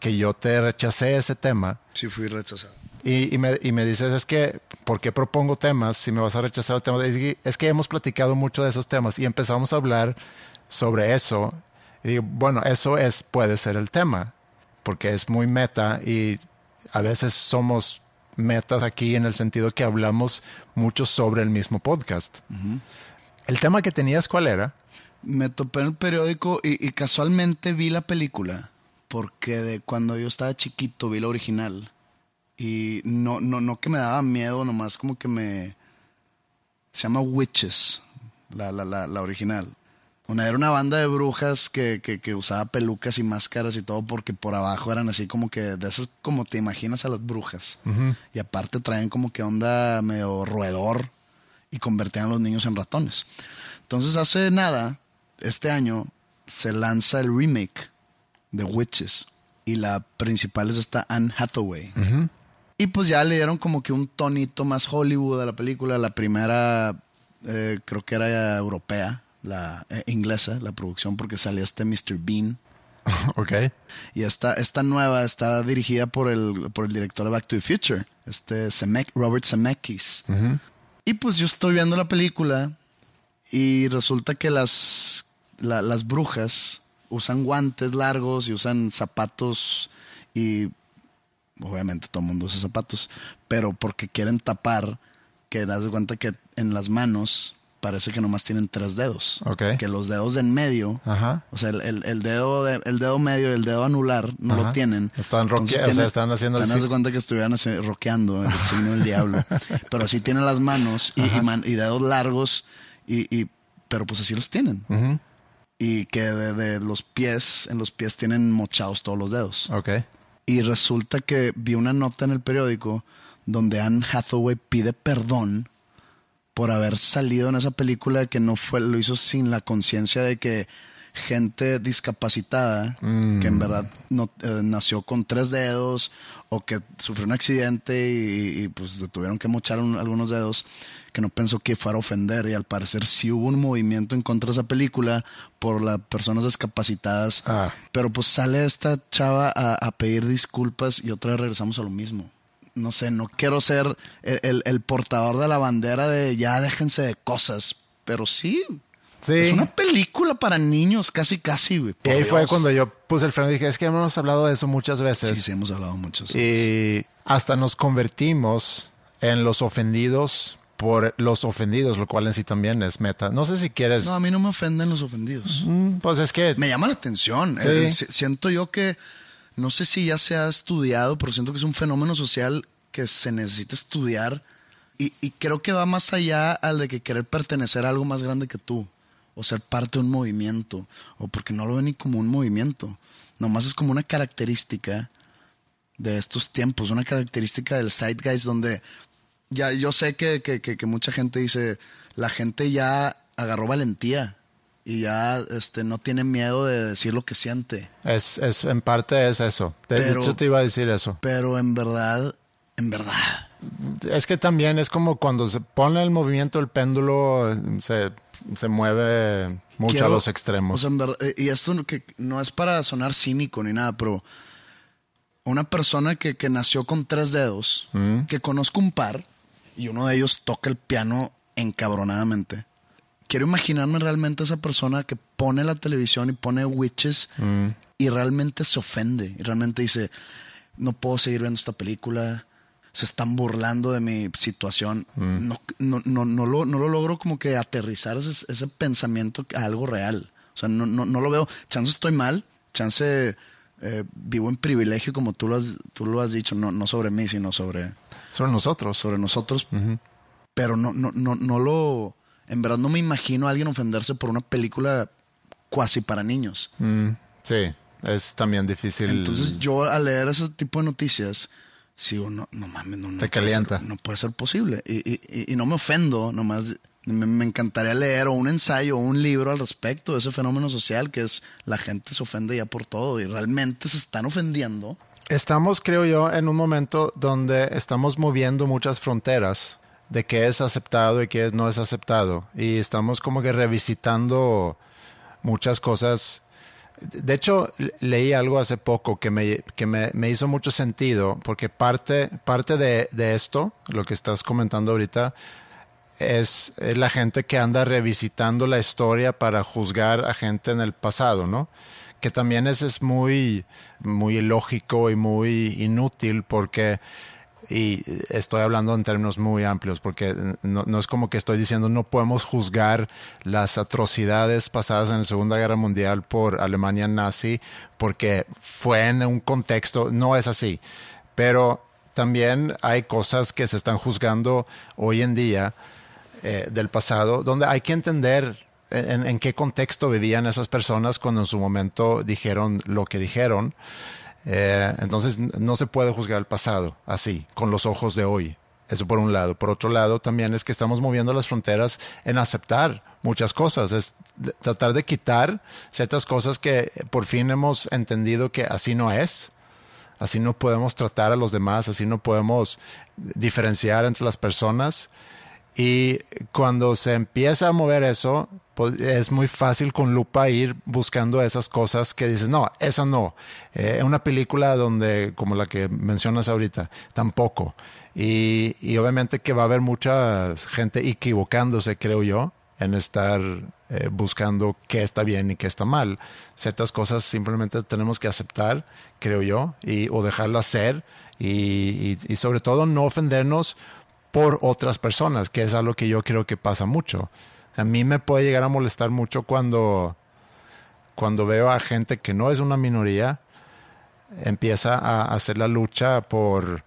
que yo te rechacé ese tema. Sí, fui rechazado. Y, y me, y me dices, es que, ¿por qué propongo temas si me vas a rechazar el tema? Es que, es que hemos platicado mucho de esos temas y empezamos a hablar sobre eso. Y digo, bueno, eso es, puede ser el tema, porque es muy meta y a veces somos metas aquí en el sentido que hablamos mucho sobre el mismo podcast. El tema que tenías, ¿cuál era? Me topé en el periódico y, y casualmente vi la película. Porque de cuando yo estaba chiquito vi la original. Y no, no, no que me daba miedo, nomás como que me. Se llama Witches, la, la, la, la original. Una, era una banda de brujas que, que, que usaba pelucas y máscaras y todo porque por abajo eran así como que de esas como te imaginas a las brujas. Y aparte traían como que onda medio roedor y convertían a los niños en ratones. Entonces hace nada, este año, se lanza el remake de Witches y la principal es esta Anne Hathaway. Y pues ya le dieron como que un tonito más Hollywood a la película. La primera eh, creo que era europea, la eh, inglesa, la producción, porque salía este Mr. Bean. ok. Y esta, esta nueva está dirigida por el, por el director de Back to the Future, este Zemeck- Robert Zemeckis. Y pues yo estoy viendo la película y resulta que las, la- las brujas usan guantes largos y usan zapatos y obviamente todo el mundo usa zapatos, pero porque quieren tapar que das de cuenta que en las manos parece que nomás tienen tres dedos. Ok. Que los dedos de en medio, Ajá. o sea, el, el- el dedo de- el dedo medio y el dedo anular no Ajá. lo tienen. Están Entonces roque- o sea, están haciendo el de sí- cuenta que estuvieran roqueando el signo del diablo. Pero así tienen las manos y, y man- y dedos largos, y, y- pero pues así los tienen. Y que de, de los pies, en los pies tienen mochados todos los dedos. Ok. Y resulta que vi una nota en el periódico donde Anne Hathaway pide perdón por haber salido en esa película que no fue, lo hizo sin la conciencia de que gente discapacitada, que en verdad no, eh, nació con tres dedos o que sufrió un accidente y, y, pues le tuvieron que mochar un- algunos dedos, que no pensó que fuera a ofender y al parecer sí hubo un movimiento en contra de esa película por las personas discapacitadas, Ah. pero pues sale esta chava a, a pedir disculpas y otra vez regresamos a lo mismo. No sé, no quiero ser el, el- el portador de la bandera de ya déjense de cosas, pero sí, Sí. es una película para niños, casi, casi, güey. Y ahí fue cuando yo puse el freno y dije, es que hemos hablado de eso muchas Sí, veces. sí, hemos hablado mucho. sí. Y hasta nos convertimos en los ofendidos por los ofendidos, lo cual en sí también es meta. No sé si quieres... No, a mí no me ofenden los ofendidos. Mm, Pues es que... Me llama la atención. Sí. Eh, si- siento yo que, no sé si ya se ha estudiado, pero siento que es un fenómeno social que se necesita estudiar. Y, creo que va más allá al de que querer pertenecer a algo más grande que tú. O ser parte de un movimiento. O porque no lo ven ni como un movimiento. Nomás es como una característica de estos tiempos. Una característica del zeitgeist donde ya yo sé que, que, que- que mucha gente dice, la gente ya agarró valentía y ya este, no tiene miedo de decir lo que siente. Es, es, en parte es eso. De Pero- hecho, te iba a decir eso. Pero en verdad, En verdad. Es que también es como cuando se pone el movimiento el péndulo, se, se mueve mucho Quiero- a los extremos. o sea, en verdad- y esto que no es para sonar cínico ni nada, pero una persona que, que nació con tres dedos, que conozco un par, y uno de ellos toca el piano encabronadamente. Quiero imaginarme realmente esa persona que pone la televisión y pone witches y realmente se ofende. Y realmente dice, no puedo seguir viendo esta película. Se están burlando de mi situación. No, no, no, no lo, no lo logro como que aterrizar ese, ese pensamiento a algo real. O sea, no, no, no lo veo. Chance estoy mal. Chance eh, vivo en privilegio como tú lo has, tú lo has dicho. No, no sobre mí, sino sobre, Son nosotros. sobre nosotros. Pero no, no, no, no lo... En verdad no me imagino a alguien ofenderse por una película cuasi para niños. Mm, sí, es también difícil. Entonces yo al leer ese tipo de noticias, sigo, no, no mames, no, no Te puede calienta. ser- no puede ser posible. Y, y- y- y no me ofendo, nomás me, me encantaría leer o un ensayo o un libro al respecto de ese fenómeno social que es la gente se ofende ya por todo y realmente se están ofendiendo. Estamos, creo yo, en un momento donde estamos moviendo muchas fronteras de qué es aceptado y qué no es aceptado. Y estamos como que revisitando muchas cosas. De hecho, le- leí algo hace poco que me, que me, me hizo mucho sentido, porque parte, parte de, de esto, lo que estás comentando ahorita, es, es la gente que anda revisitando la historia para juzgar a gente en el pasado, ¿no? Que también es, es muy, muy ilógico y muy inútil porque, y estoy hablando en términos muy amplios, porque no, es como que estoy diciendo no podemos juzgar las atrocidades pasadas en la Segunda Guerra Mundial por Alemania nazi, porque fue en un contexto, no es así, pero también hay cosas que se están juzgando hoy en día eh, del pasado, donde hay que entender en, en qué contexto vivían esas personas cuando en su momento dijeron lo que dijeron. Eh, entonces no se puede juzgar el pasado así, con los ojos de hoy. Eso por un lado. Por otro lado, también es que estamos moviendo las fronteras en aceptar muchas cosas, es tratar de quitar ciertas cosas que por fin hemos entendido que así no es. Así no podemos tratar a los demás, así no podemos diferenciar entre las personas. Y cuando se empieza a mover eso, es muy fácil con lupa ir buscando esas cosas que dices, no, esa no. Eh, una película donde, como la que mencionas ahorita, tampoco. Y, y obviamente que va a haber mucha gente equivocándose, creo yo, en estar eh, buscando qué está bien y qué está mal. Ciertas cosas simplemente tenemos que aceptar, creo yo, y, o dejarlas ser y, y- y sobre todo no ofendernos por otras personas, que es algo que yo creo que pasa mucho. A mí me puede llegar a molestar mucho cuando, cuando veo a gente que no es una minoría, empieza a hacer la lucha por,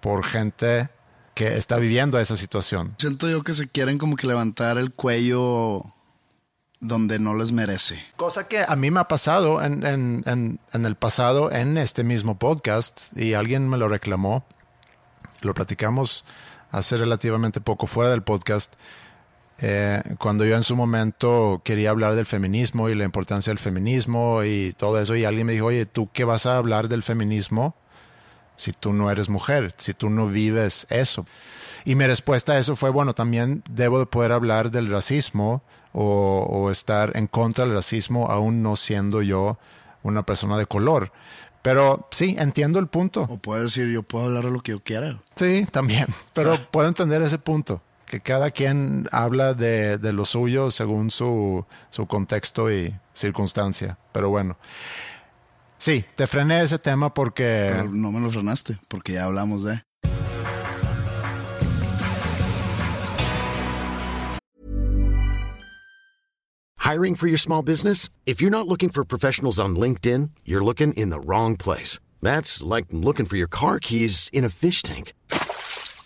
por gente que está viviendo esa situación. Siento yo que se quieren como que levantar el cuello donde no les merece. Cosa que a mí me ha pasado en, en- en- en el pasado en este mismo podcast y alguien me lo reclamó. Lo platicamos hace relativamente poco fuera del podcast. Eh, cuando yo en su momento quería hablar del feminismo y la importancia del feminismo y todo eso, y alguien me dijo, oye, ¿tú qué vas a hablar del feminismo si tú no eres mujer, si tú no vives eso? Y mi respuesta a eso fue, bueno, también debo de poder hablar del racismo o, o estar en contra del racismo aún no siendo yo una persona de color. Pero sí, entiendo el punto. O puedes decir, yo puedo hablar de lo que yo quiera. Sí, también. Pero puedo entender ese punto. Que cada quien habla de, de lo suyo según su, su contexto y circunstancia. Pero bueno. Sí, te frené ese tema porque... Pero no me lo frenaste, porque ya hablamos de. Hiring for your small business? If you're not looking for professionals on LinkedIn, you're looking in the wrong place. That's like looking for your car keys in a fish tank.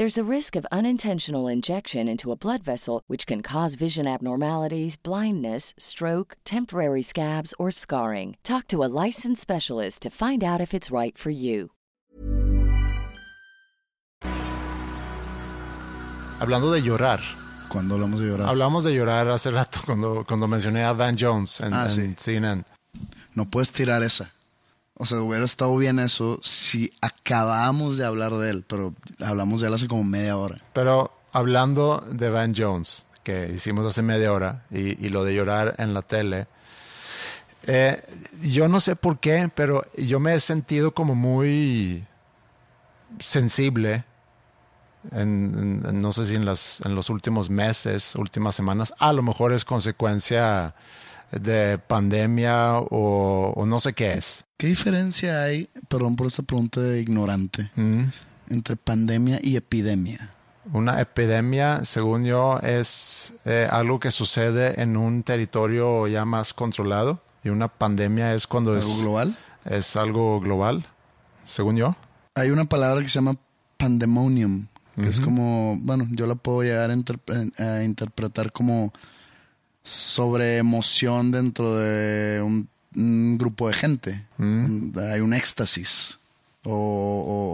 There's a risk of unintentional injection into a blood vessel, which can cause vision abnormalities, blindness, stroke, temporary scabs, or scarring. Talk to a licensed specialist to find out if it's right for you. Hablando de llorar. Cuando hablamos de llorar. Hablamos de llorar hace rato cuando, cuando mencioné a Van Jones en, Ah, en sí. CNN. No puedes tirar esa. O sea, hubiera estado bien eso si acabamos de hablar de él, pero hablamos de él hace como media hora. Pero hablando de Van Jones, que hicimos hace media hora, y, y lo de llorar en la tele, eh, yo no sé por qué, pero yo me he sentido como muy sensible, en, no sé si en, las, en los últimos meses, últimas semanas, a lo mejor es consecuencia de pandemia o, o no sé qué es. ¿Qué diferencia hay, perdón por esta pregunta de ignorante, Mm. entre pandemia y epidemia? Una epidemia, según yo, es eh, algo que sucede en un territorio ya más controlado. Y una pandemia es cuando ¿Algo es global? Es algo global, según yo. Hay una palabra que se llama pandemonium, que es como, bueno, yo la puedo llegar a, interpre- a interpretar como sobre emoción dentro de un, un grupo de gente. Hay un éxtasis, o,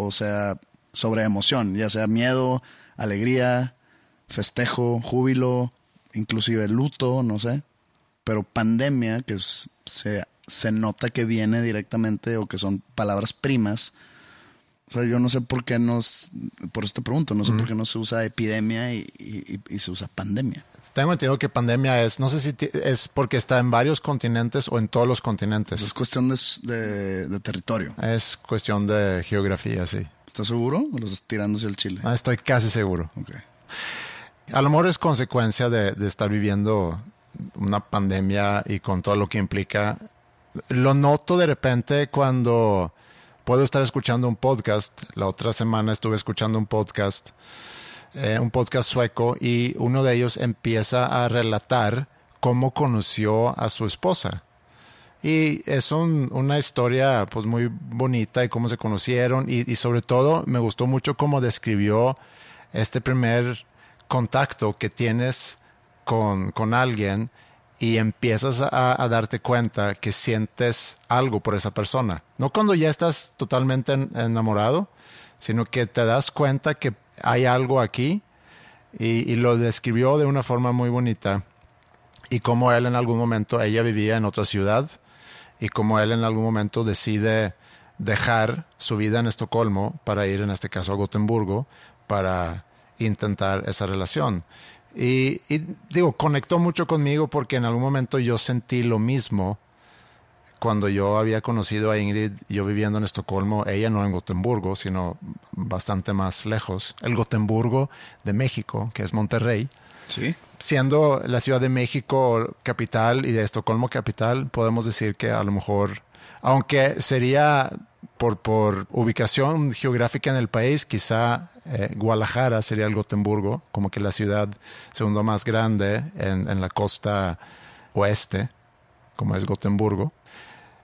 o, o sea, sobre emoción, ya sea miedo, alegría, festejo, júbilo, inclusive luto, no sé. Pero pandemia, que es- se, se nota que viene directamente o que son palabras primas, o sea, yo no sé por qué nos, por eso te pregunto, no sé por qué no se usa epidemia y, y- y se usa pandemia. Tengo entendido que pandemia es, no sé si es porque está en varios continentes o en todos los continentes. Es cuestión de, de- de territorio. Es cuestión de geografía, sí. ¿Estás seguro o lo estás tirando hacia el Chile? Ah, Estoy casi seguro. Ok. A lo mejor es consecuencia de, de estar viviendo una pandemia y con todo lo que implica. Lo noto de repente cuando puedo estar escuchando un podcast. La otra semana estuve escuchando un podcast, eh, un podcast sueco, y uno de ellos empieza a relatar cómo conoció a su esposa. Y es un- una historia pues muy bonita y cómo se conocieron y, y sobre todo me gustó mucho cómo describió este primer contacto que tienes con, con alguien y empiezas a, darte cuenta que sientes algo por esa persona. No cuando ya estás totalmente en- enamorado, sino que te das cuenta que hay algo aquí y, y lo describió de una forma muy bonita y cómo él en algún momento, ella vivía en otra ciudad y cómo él en algún momento decide dejar su vida en Estocolmo para ir en este caso a Gotemburgo para intentar esa relación. Y, y digo, conectó mucho conmigo porque en algún momento yo sentí lo mismo cuando yo había conocido a Ingrid, yo viviendo en Estocolmo, ella no en Gotemburgo, sino bastante más lejos, el Gotemburgo de México, que es Monterrey Sí. siendo la Ciudad de México capital y de Estocolmo capital, podemos decir que a lo mejor, aunque sería por, por ubicación geográfica en el país, quizá eh, Guadalajara sería el Gotemburgo, como que la ciudad segundo más grande en, en la costa oeste, como es Gotemburgo.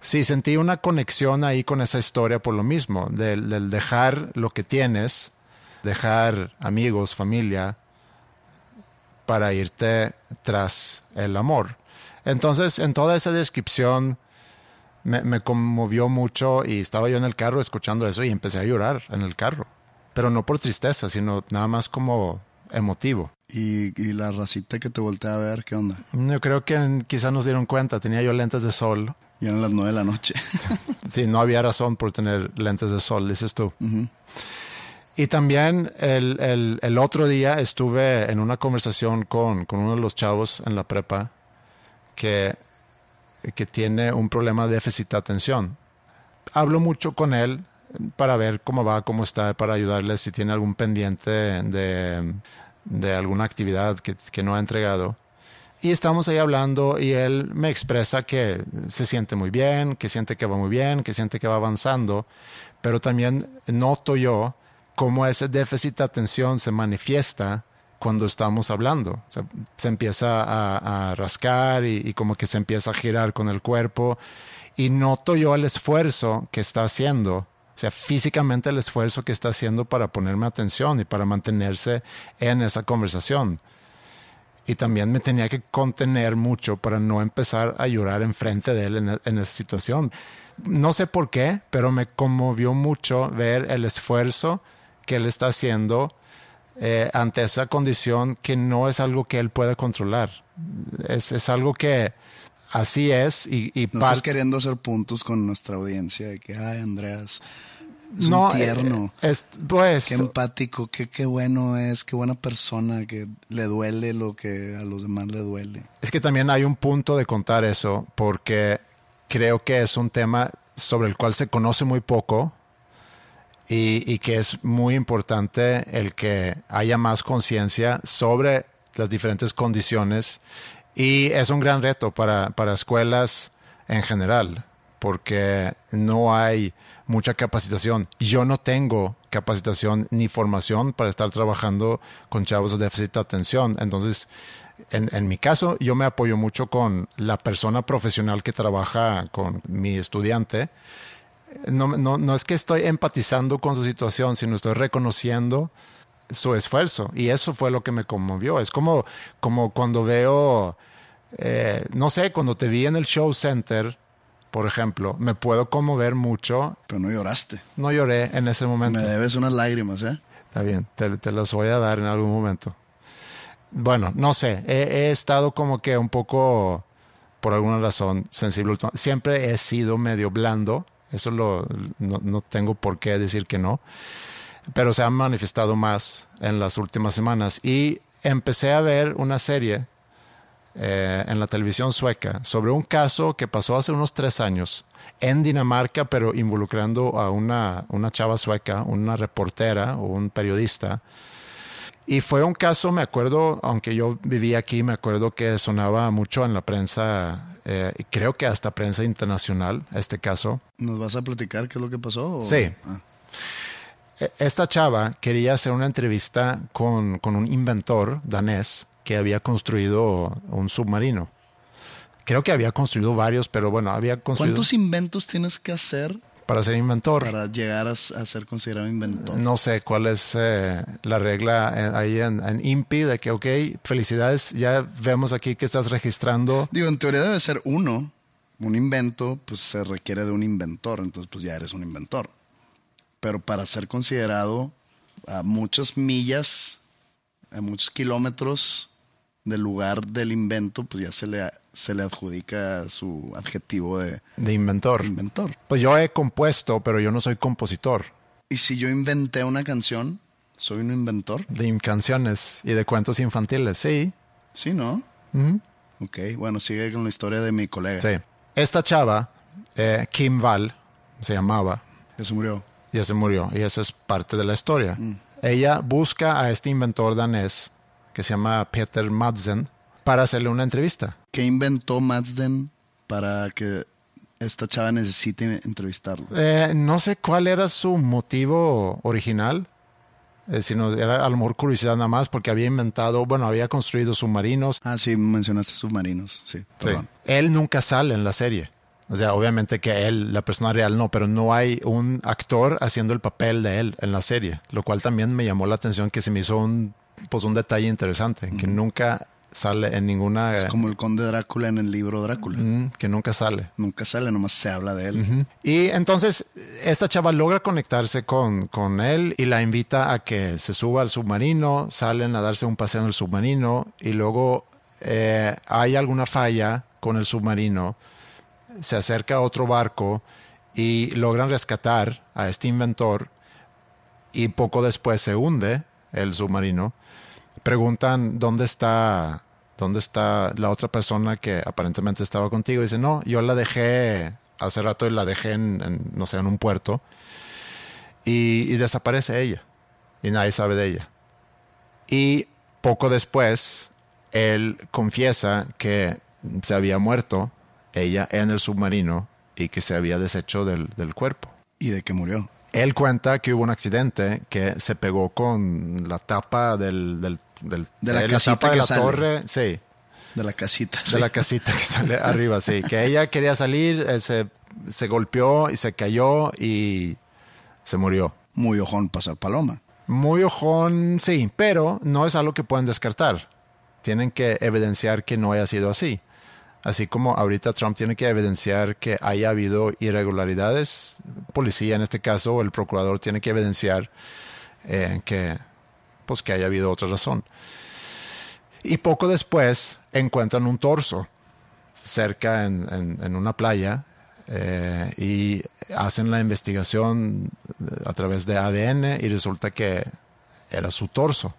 Sí, sentí una conexión ahí con esa historia por lo mismo, del, del dejar lo que tienes, dejar amigos, familia, para irte tras el amor. Entonces, en toda esa descripción me, me conmovió mucho y estaba yo en el carro escuchando eso y empecé a llorar en el carro. Pero no por tristeza, sino nada más como emotivo. Y, y la racita que te voltea a ver, ¿qué onda? Yo creo que quizá nos dieron cuenta, tenía yo lentes de sol Y eran las nueve de la noche. sí, no había razón por tener lentes de sol, dices tú. Y también el, el, el, otro día estuve en una conversación con, con, uno de los chavos en la prepa que, que tiene un problema de déficit de atención. Hablo mucho con él para ver cómo va, cómo está, para ayudarle si tiene algún pendiente de, de alguna actividad que, que no ha entregado. Y estamos ahí hablando y él me expresa que se siente muy bien, que siente que va muy bien, que siente que va avanzando, pero también noto yo cómo ese déficit de atención se manifiesta cuando estamos hablando. se empieza a, rascar y, como que se empieza a girar con el cuerpo y noto yo el esfuerzo que está haciendo, o sea, físicamente el esfuerzo que está haciendo para ponerme atención y para mantenerse en esa conversación y también me tenía que contener mucho para no empezar a llorar enfrente de él en, esa situación. No sé por qué, pero me conmovió mucho ver el esfuerzo que él está haciendo eh, ante esa condición que no es algo que él puede controlar. Es, es algo que así es y, y no estás queriendo hacer puntos con nuestra audiencia de que, ay, Andreas, es no, un tierno. Es, pues. Qué empático, qué, qué bueno es, qué buena persona, que le duele lo que a los demás le duele. Es que también hay un punto de contar eso, porque creo que es un tema sobre el cual se conoce muy poco y, y que es muy importante el que haya más conciencia sobre las diferentes condiciones y es un gran reto para, para escuelas en general, porque no hay mucha capacitación. Yo no tengo capacitación ni formación para estar trabajando con chavos de déficit de atención. Entonces, en, en, mi caso, yo me apoyo mucho con la persona profesional que trabaja con mi estudiante. No, no, no es que estoy empatizando con su situación, sino estoy reconociendo su esfuerzo. Y eso fue lo que me conmovió. Es como, como cuando veo, eh, no sé, cuando te vi en el show center por ejemplo, me puedo conmover mucho. Pero no lloraste. No lloré en ese momento. Me debes unas lágrimas, ¿eh? Está bien, te, te las voy a dar en algún momento. Bueno, no sé, he, he, estado como que un poco, por alguna razón, sensible. Siempre he sido medio blando, eso no, no tengo por qué decir que no, pero se ha manifestado más en las últimas semanas. Y empecé a ver una serie eh, en la televisión sueca sobre un caso que pasó hace unos tres años en Dinamarca, pero involucrando a una, una chava sueca, una reportera o un periodista. Y fue un caso, me acuerdo, aunque yo vivía aquí, me acuerdo que sonaba mucho en la prensa, eh, y creo que hasta prensa internacional, este caso. ¿Nos vas a platicar qué es lo que pasó? O? Sí. Ah. Esta chava quería hacer una entrevista con, con un inventor danés que había construido un submarino. Creo que había construido varios, pero bueno, había construido... ¿Cuántos inventos tienes que hacer? Para ser inventor. Para llegar a, a ser considerado inventor. No sé cuál es eh, la regla eh, ahí en, en, INPI de que, ok, felicidades, ya vemos aquí que estás registrando. Digo, en teoría debe ser uno. Un invento, pues se requiere de un inventor, entonces pues ya eres un inventor. Pero para ser considerado a muchas millas, a muchos kilómetros del lugar del invento, pues ya se le, se le adjudica su adjetivo de, de inventor. inventor. Pues yo he compuesto, pero yo no soy compositor. ¿Y si yo inventé una canción, soy un inventor? De canciones y de cuentos infantiles, sí. Sí, ¿no? Uh -huh. Ok, bueno, sigue con la historia de mi colega. Sí. Esta chava, eh, Kim Val, se llamaba. Ya se murió. Ya se murió, y esa es parte de la historia. Mm. Ella busca a este inventor danés que se llama Peter Madsen para hacerle una entrevista. ¿Qué inventó Madsen para que esta chava necesite entrevistarlo? Eh, no sé cuál era su motivo original, eh, sino era a lo mejor curiosidad nada más porque había inventado, bueno, había construido submarinos. Ah, sí, mencionaste submarinos, sí. Perdón. sí. Él nunca sale en la serie. O sea, obviamente que él, la persona real no, pero no hay un actor haciendo el papel de él en la serie, lo cual también me llamó la atención que se me hizo un pues un detalle interesante, mm. que nunca sale en ninguna... Es como el conde Drácula en el libro Drácula. Mm, que nunca sale. Nunca sale, nomás se habla de él. Uh -huh. Y entonces esta chava logra conectarse con, con él y la invita a que se suba al submarino, salen a darse un paseo en el submarino y luego eh, hay alguna falla con el submarino se acerca a otro barco y logran rescatar a este inventor y poco después se hunde el submarino. Preguntan dónde está, dónde está la otra persona que aparentemente estaba contigo. Dice, no, yo la dejé hace rato y la dejé en, no sé, en un puerto. Y, y desaparece ella. Y nadie sabe de ella. Y poco después, él confiesa que se había muerto ella en el submarino y que se había deshecho del, del cuerpo. ¿Y de qué murió? Él cuenta que hubo un accidente que se pegó con la tapa del, del, del- De la casita tapa de la sale. torre, sí, De la casita. de la casita que sale arriba, sí, que ella quería salir, eh, se, se golpeó y se cayó y se murió. Muy ojón pasar paloma. Muy ojón, sí, pero no es algo que pueden descartar. Tienen que evidenciar que no haya sido así. Así como ahorita Trump tiene que evidenciar que haya habido irregularidades, policía en este caso, el procurador tiene que evidenciar eh, que, pues, que haya habido otra razón. Y poco después encuentran un torso cerca en, una playa eh, y hacen la investigación a través de ADN y resulta que era su torso.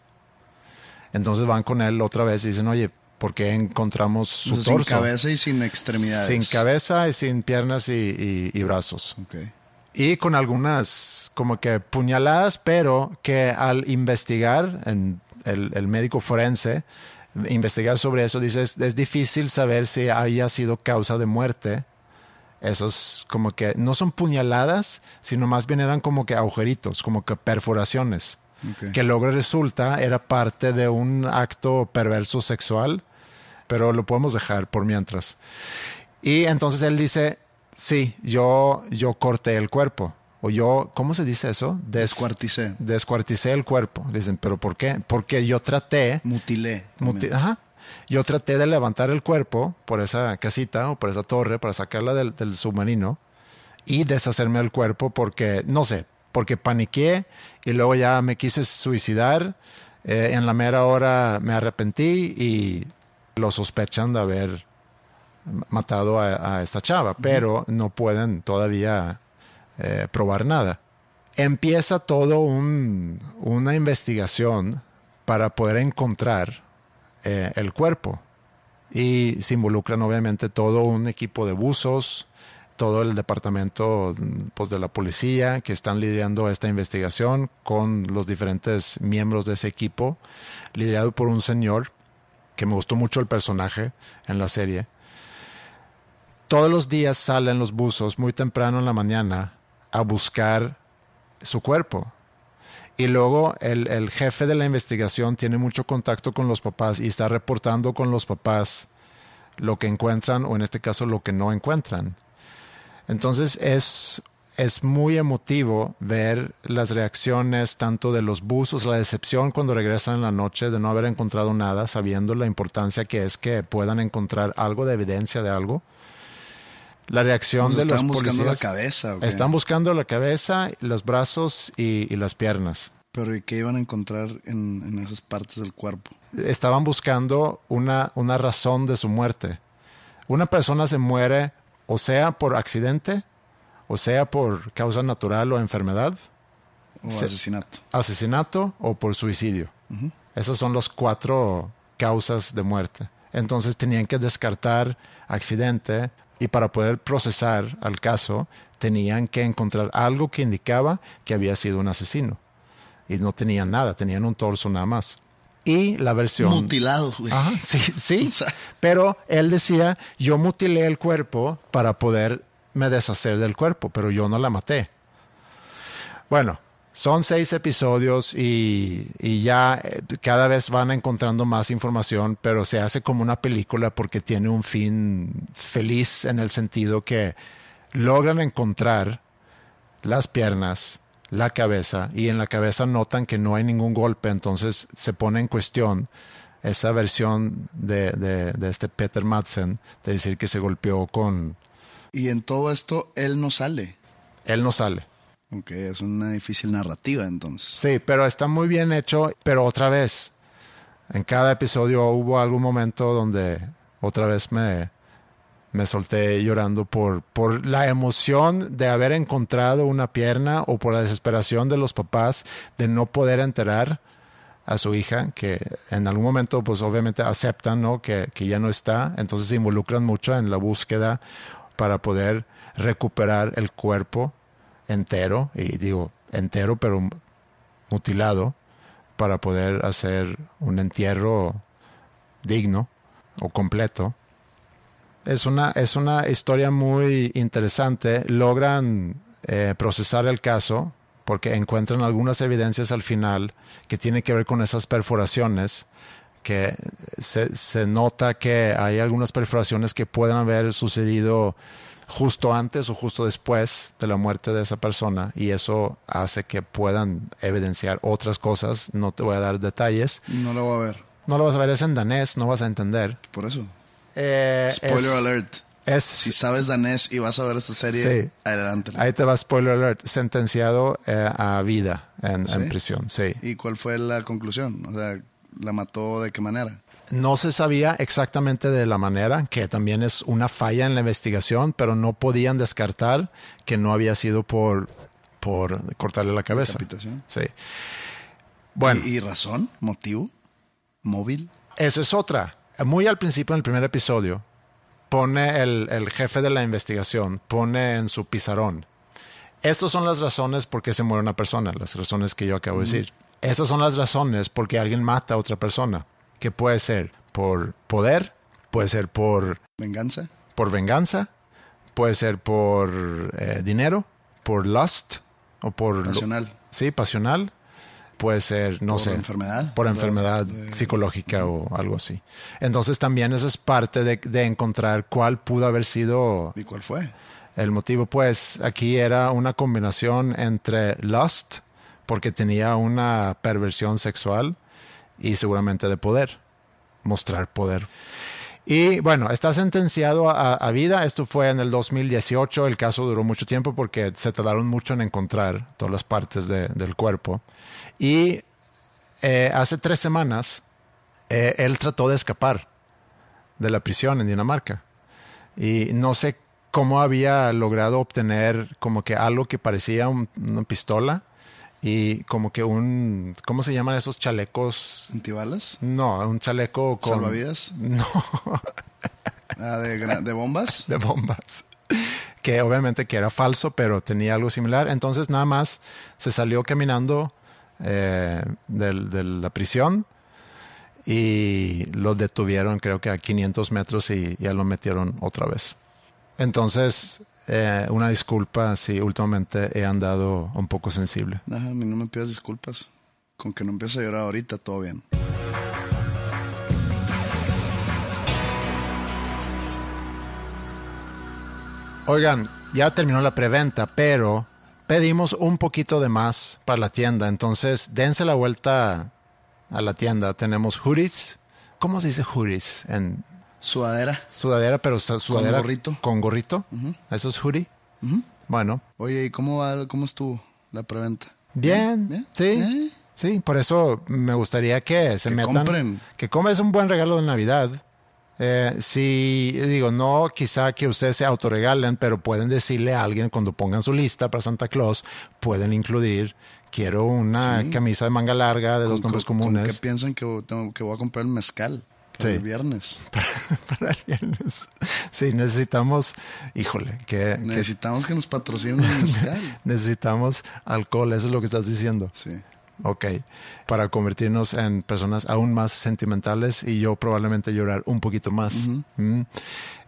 Entonces van con él otra vez y dicen, oye, ¿por qué encontramos su O sea, sin torso? cabeza y sin extremidades. Sin cabeza y sin piernas y, y- y brazos. Ok. Y con algunas como que puñaladas, pero que al investigar, en el, el médico forense, investigar sobre eso, dice, es, es difícil saber si haya sido causa de muerte. Esos como que no son puñaladas, sino más bien eran como que agujeritos, como que perforaciones. Ok. Que luego resulta era parte de un acto perverso sexual, pero lo podemos dejar por mientras. Y entonces él dice, sí, yo, yo corté el cuerpo. O yo, ¿cómo se dice eso? Des- Descuarticé. Descuarticé el cuerpo. Dicen, ¿pero por qué? Porque yo traté, Mutilé. muti- ajá, yo traté de levantar el cuerpo por esa casita o por esa torre para sacarla del, del submarino y deshacerme del cuerpo porque, no sé, porque paniqué y luego ya me quise suicidar. Eh, en la mera hora me arrepentí y lo sospechan de haber matado a, a esta chava, pero no pueden todavía eh, probar nada. Empieza todo un- una investigación para poder encontrar eh, el cuerpo y se involucran obviamente todo un equipo de buzos, todo el departamento pues, de la policía que están liderando esta investigación con los diferentes miembros de ese equipo, liderado por un señor que me gustó mucho el personaje en la serie. Todos los días salen los buzos muy temprano en la mañana a buscar su cuerpo. Y luego el, el jefe de la investigación tiene mucho contacto con los papás y está reportando con los papás lo que encuentran o en este caso lo que no encuentran. Entonces es, es muy emotivo ver las reacciones tanto de los buzos, la decepción cuando regresan en la noche de no haber encontrado nada, sabiendo la importancia que es que puedan encontrar algo de evidencia de algo. La reacción de los estaban buscando la policías- cabeza. Están buscando la cabeza, los brazos y, y las piernas. Pero ¿y qué iban a encontrar en, en esas partes del cuerpo? Estaban buscando una, una razón de su muerte. Una persona se muere o sea por accidente, o sea por causa natural o enfermedad, O Se- asesinato. asesinato o por suicidio. Esas son las cuatro causas de muerte. Entonces tenían que descartar accidente y para poder procesar al caso tenían que encontrar algo que indicaba que había sido un asesino. Y no tenían nada, tenían un torso nada más. Y la versión... Mutilado, güey. Ajá, sí, sí. O sea- Pero él decía, yo mutilé el cuerpo para poder me deshacer del cuerpo, pero yo no la maté. Bueno, son seis episodios y, y ya eh, cada vez van encontrando más información, pero se hace como una película porque tiene un fin feliz en el sentido que logran encontrar las piernas, la cabeza y en la cabeza notan que no hay ningún golpe, entonces se pone en cuestión esa versión de, de- de este Peter Madsen de decir que se golpeó con... Y en todo esto, él no sale. Él no sale. Ok, es una difícil narrativa entonces. Sí, pero está muy bien hecho, pero otra vez, en cada episodio hubo algún momento donde otra vez me, me solté llorando por, por la emoción de haber encontrado una pierna o por la desesperación de los papás de no poder enterar a su hija, que en algún momento pues obviamente aceptan ¿no? que, que ya no está, entonces se involucran mucho en la búsqueda para poder recuperar el cuerpo entero, y digo entero pero mutilado, para poder hacer un entierro digno o completo. Es una, es una historia muy interesante. Logran eh, procesar el caso porque encuentran algunas evidencias al final que tienen que ver con esas perforaciones, que se, se nota que hay algunas perforaciones que pueden haber sucedido justo antes o justo después de la muerte de esa persona y eso hace que puedan evidenciar otras cosas. No te voy a dar detalles. No lo voy a ver. No lo vas a ver, es en danés, no vas a entender. Por eso. Eh, Spoiler es- alert. Es, Si sabes danés y vas a ver esta serie, Sí. adelante. Ahí te va spoiler alert, sentenciado eh, a vida en, ¿Sí? en prisión, sí. ¿Y cuál fue la conclusión? O sea, ¿la mató de qué manera? No se sabía exactamente de la manera, que también es una falla en la investigación, pero no podían descartar que no había sido por, por cortarle la cabeza. Sí. Bueno, ¿Y, y razón? ¿Motivo? ¿Móvil? eso es otra. Muy al principio, en el primer episodio, pone el, el jefe de la investigación, pone en su pizarrón. Estas son las razones por qué se muere una persona, las razones que yo acabo de decir. Estas son las razones por qué alguien mata a otra persona, que puede ser por poder, puede ser por, ¿Venganza? por venganza, puede ser por eh, dinero, por lust o por... lo- Pasional. sí, pasional. Puede ser, no Por sé. enfermedad. Por enfermedad de- psicológica o algo así. Entonces también eso es parte de, de encontrar cuál pudo haber sido ¿Y cuál fue? el motivo. Pues aquí era una combinación entre lust, porque tenía una perversión sexual, y seguramente de poder, mostrar poder. Y bueno, está sentenciado a, a vida. Esto fue en el 2018. El caso duró mucho tiempo porque se tardaron mucho en encontrar todas las partes de- del cuerpo. Y eh, hace tres semanas eh, él trató de escapar de la prisión en Dinamarca. Y no sé cómo había logrado obtener como que algo que parecía un- una pistola y como que un, ¿cómo se llaman esos chalecos? ¿Antibalas? No, un chaleco con... ¿Salvavidas? No, Ah, de, ¿De bombas? de bombas. Que obviamente que era falso, pero tenía algo similar. Entonces nada más se salió caminando eh, del- de la prisión y lo detuvieron creo que a 500 metros y ya lo metieron otra vez. Entonces, eh, una disculpa si últimamente he andado un poco sensible. No, a mí no me pidas disculpas. Con que no empieces a llorar ahorita, todo bien. Oigan, ya terminó la preventa, pero pedimos un poquito de más para la tienda. Entonces, dense la vuelta a la tienda. Tenemos hoodies. ¿Cómo se dice hoodies? En Sudadera. sudadera, pero su- sudadera gorrito. Con gorrito. Eso es hoodie. Bueno, Oye, ¿y cómo va, cómo estuvo la preventa? bien. ¿Bien? Sí. ¿Eh? Sí, por eso me gustaría que se Que metan. compren. Que comes un buen regalo de Navidad. Eh, si digo, no quizá que ustedes se autorregalen, pero pueden decirle a alguien cuando pongan su lista para Santa Claus, pueden incluir, quiero una Sí. camisa de manga larga de dos Con- nombres con- con comunes que piensan que, que voy a comprar el mezcal para Sí. el viernes? para el viernes. Sí, necesitamos, híjole, que, Necesitamos que nos patrocinen el mezcal. necesitamos alcohol, eso es lo que estás diciendo. Sí. Ok, para convertirnos en personas aún más sentimentales y yo probablemente llorar un poquito más. Mm.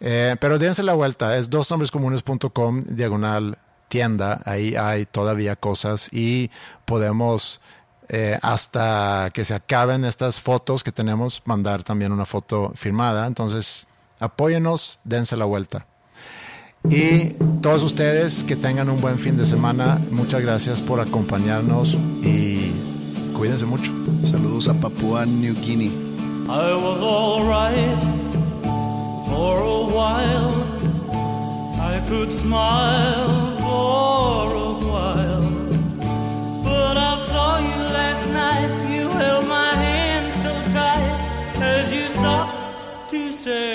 Eh, pero dense la vuelta, es dosnombrescomunes.com diagonal tienda, ahí hay todavía cosas y podemos eh, hasta que se acaben estas fotos que tenemos, mandar también una foto firmada. Entonces, apóyenos, dense la vuelta. Y todos ustedes que tengan un buen fin de semana, muchas gracias por acompañarnos y cuídense mucho. Saludos a Papúa New Guinea. I was alright for a while. I could smile say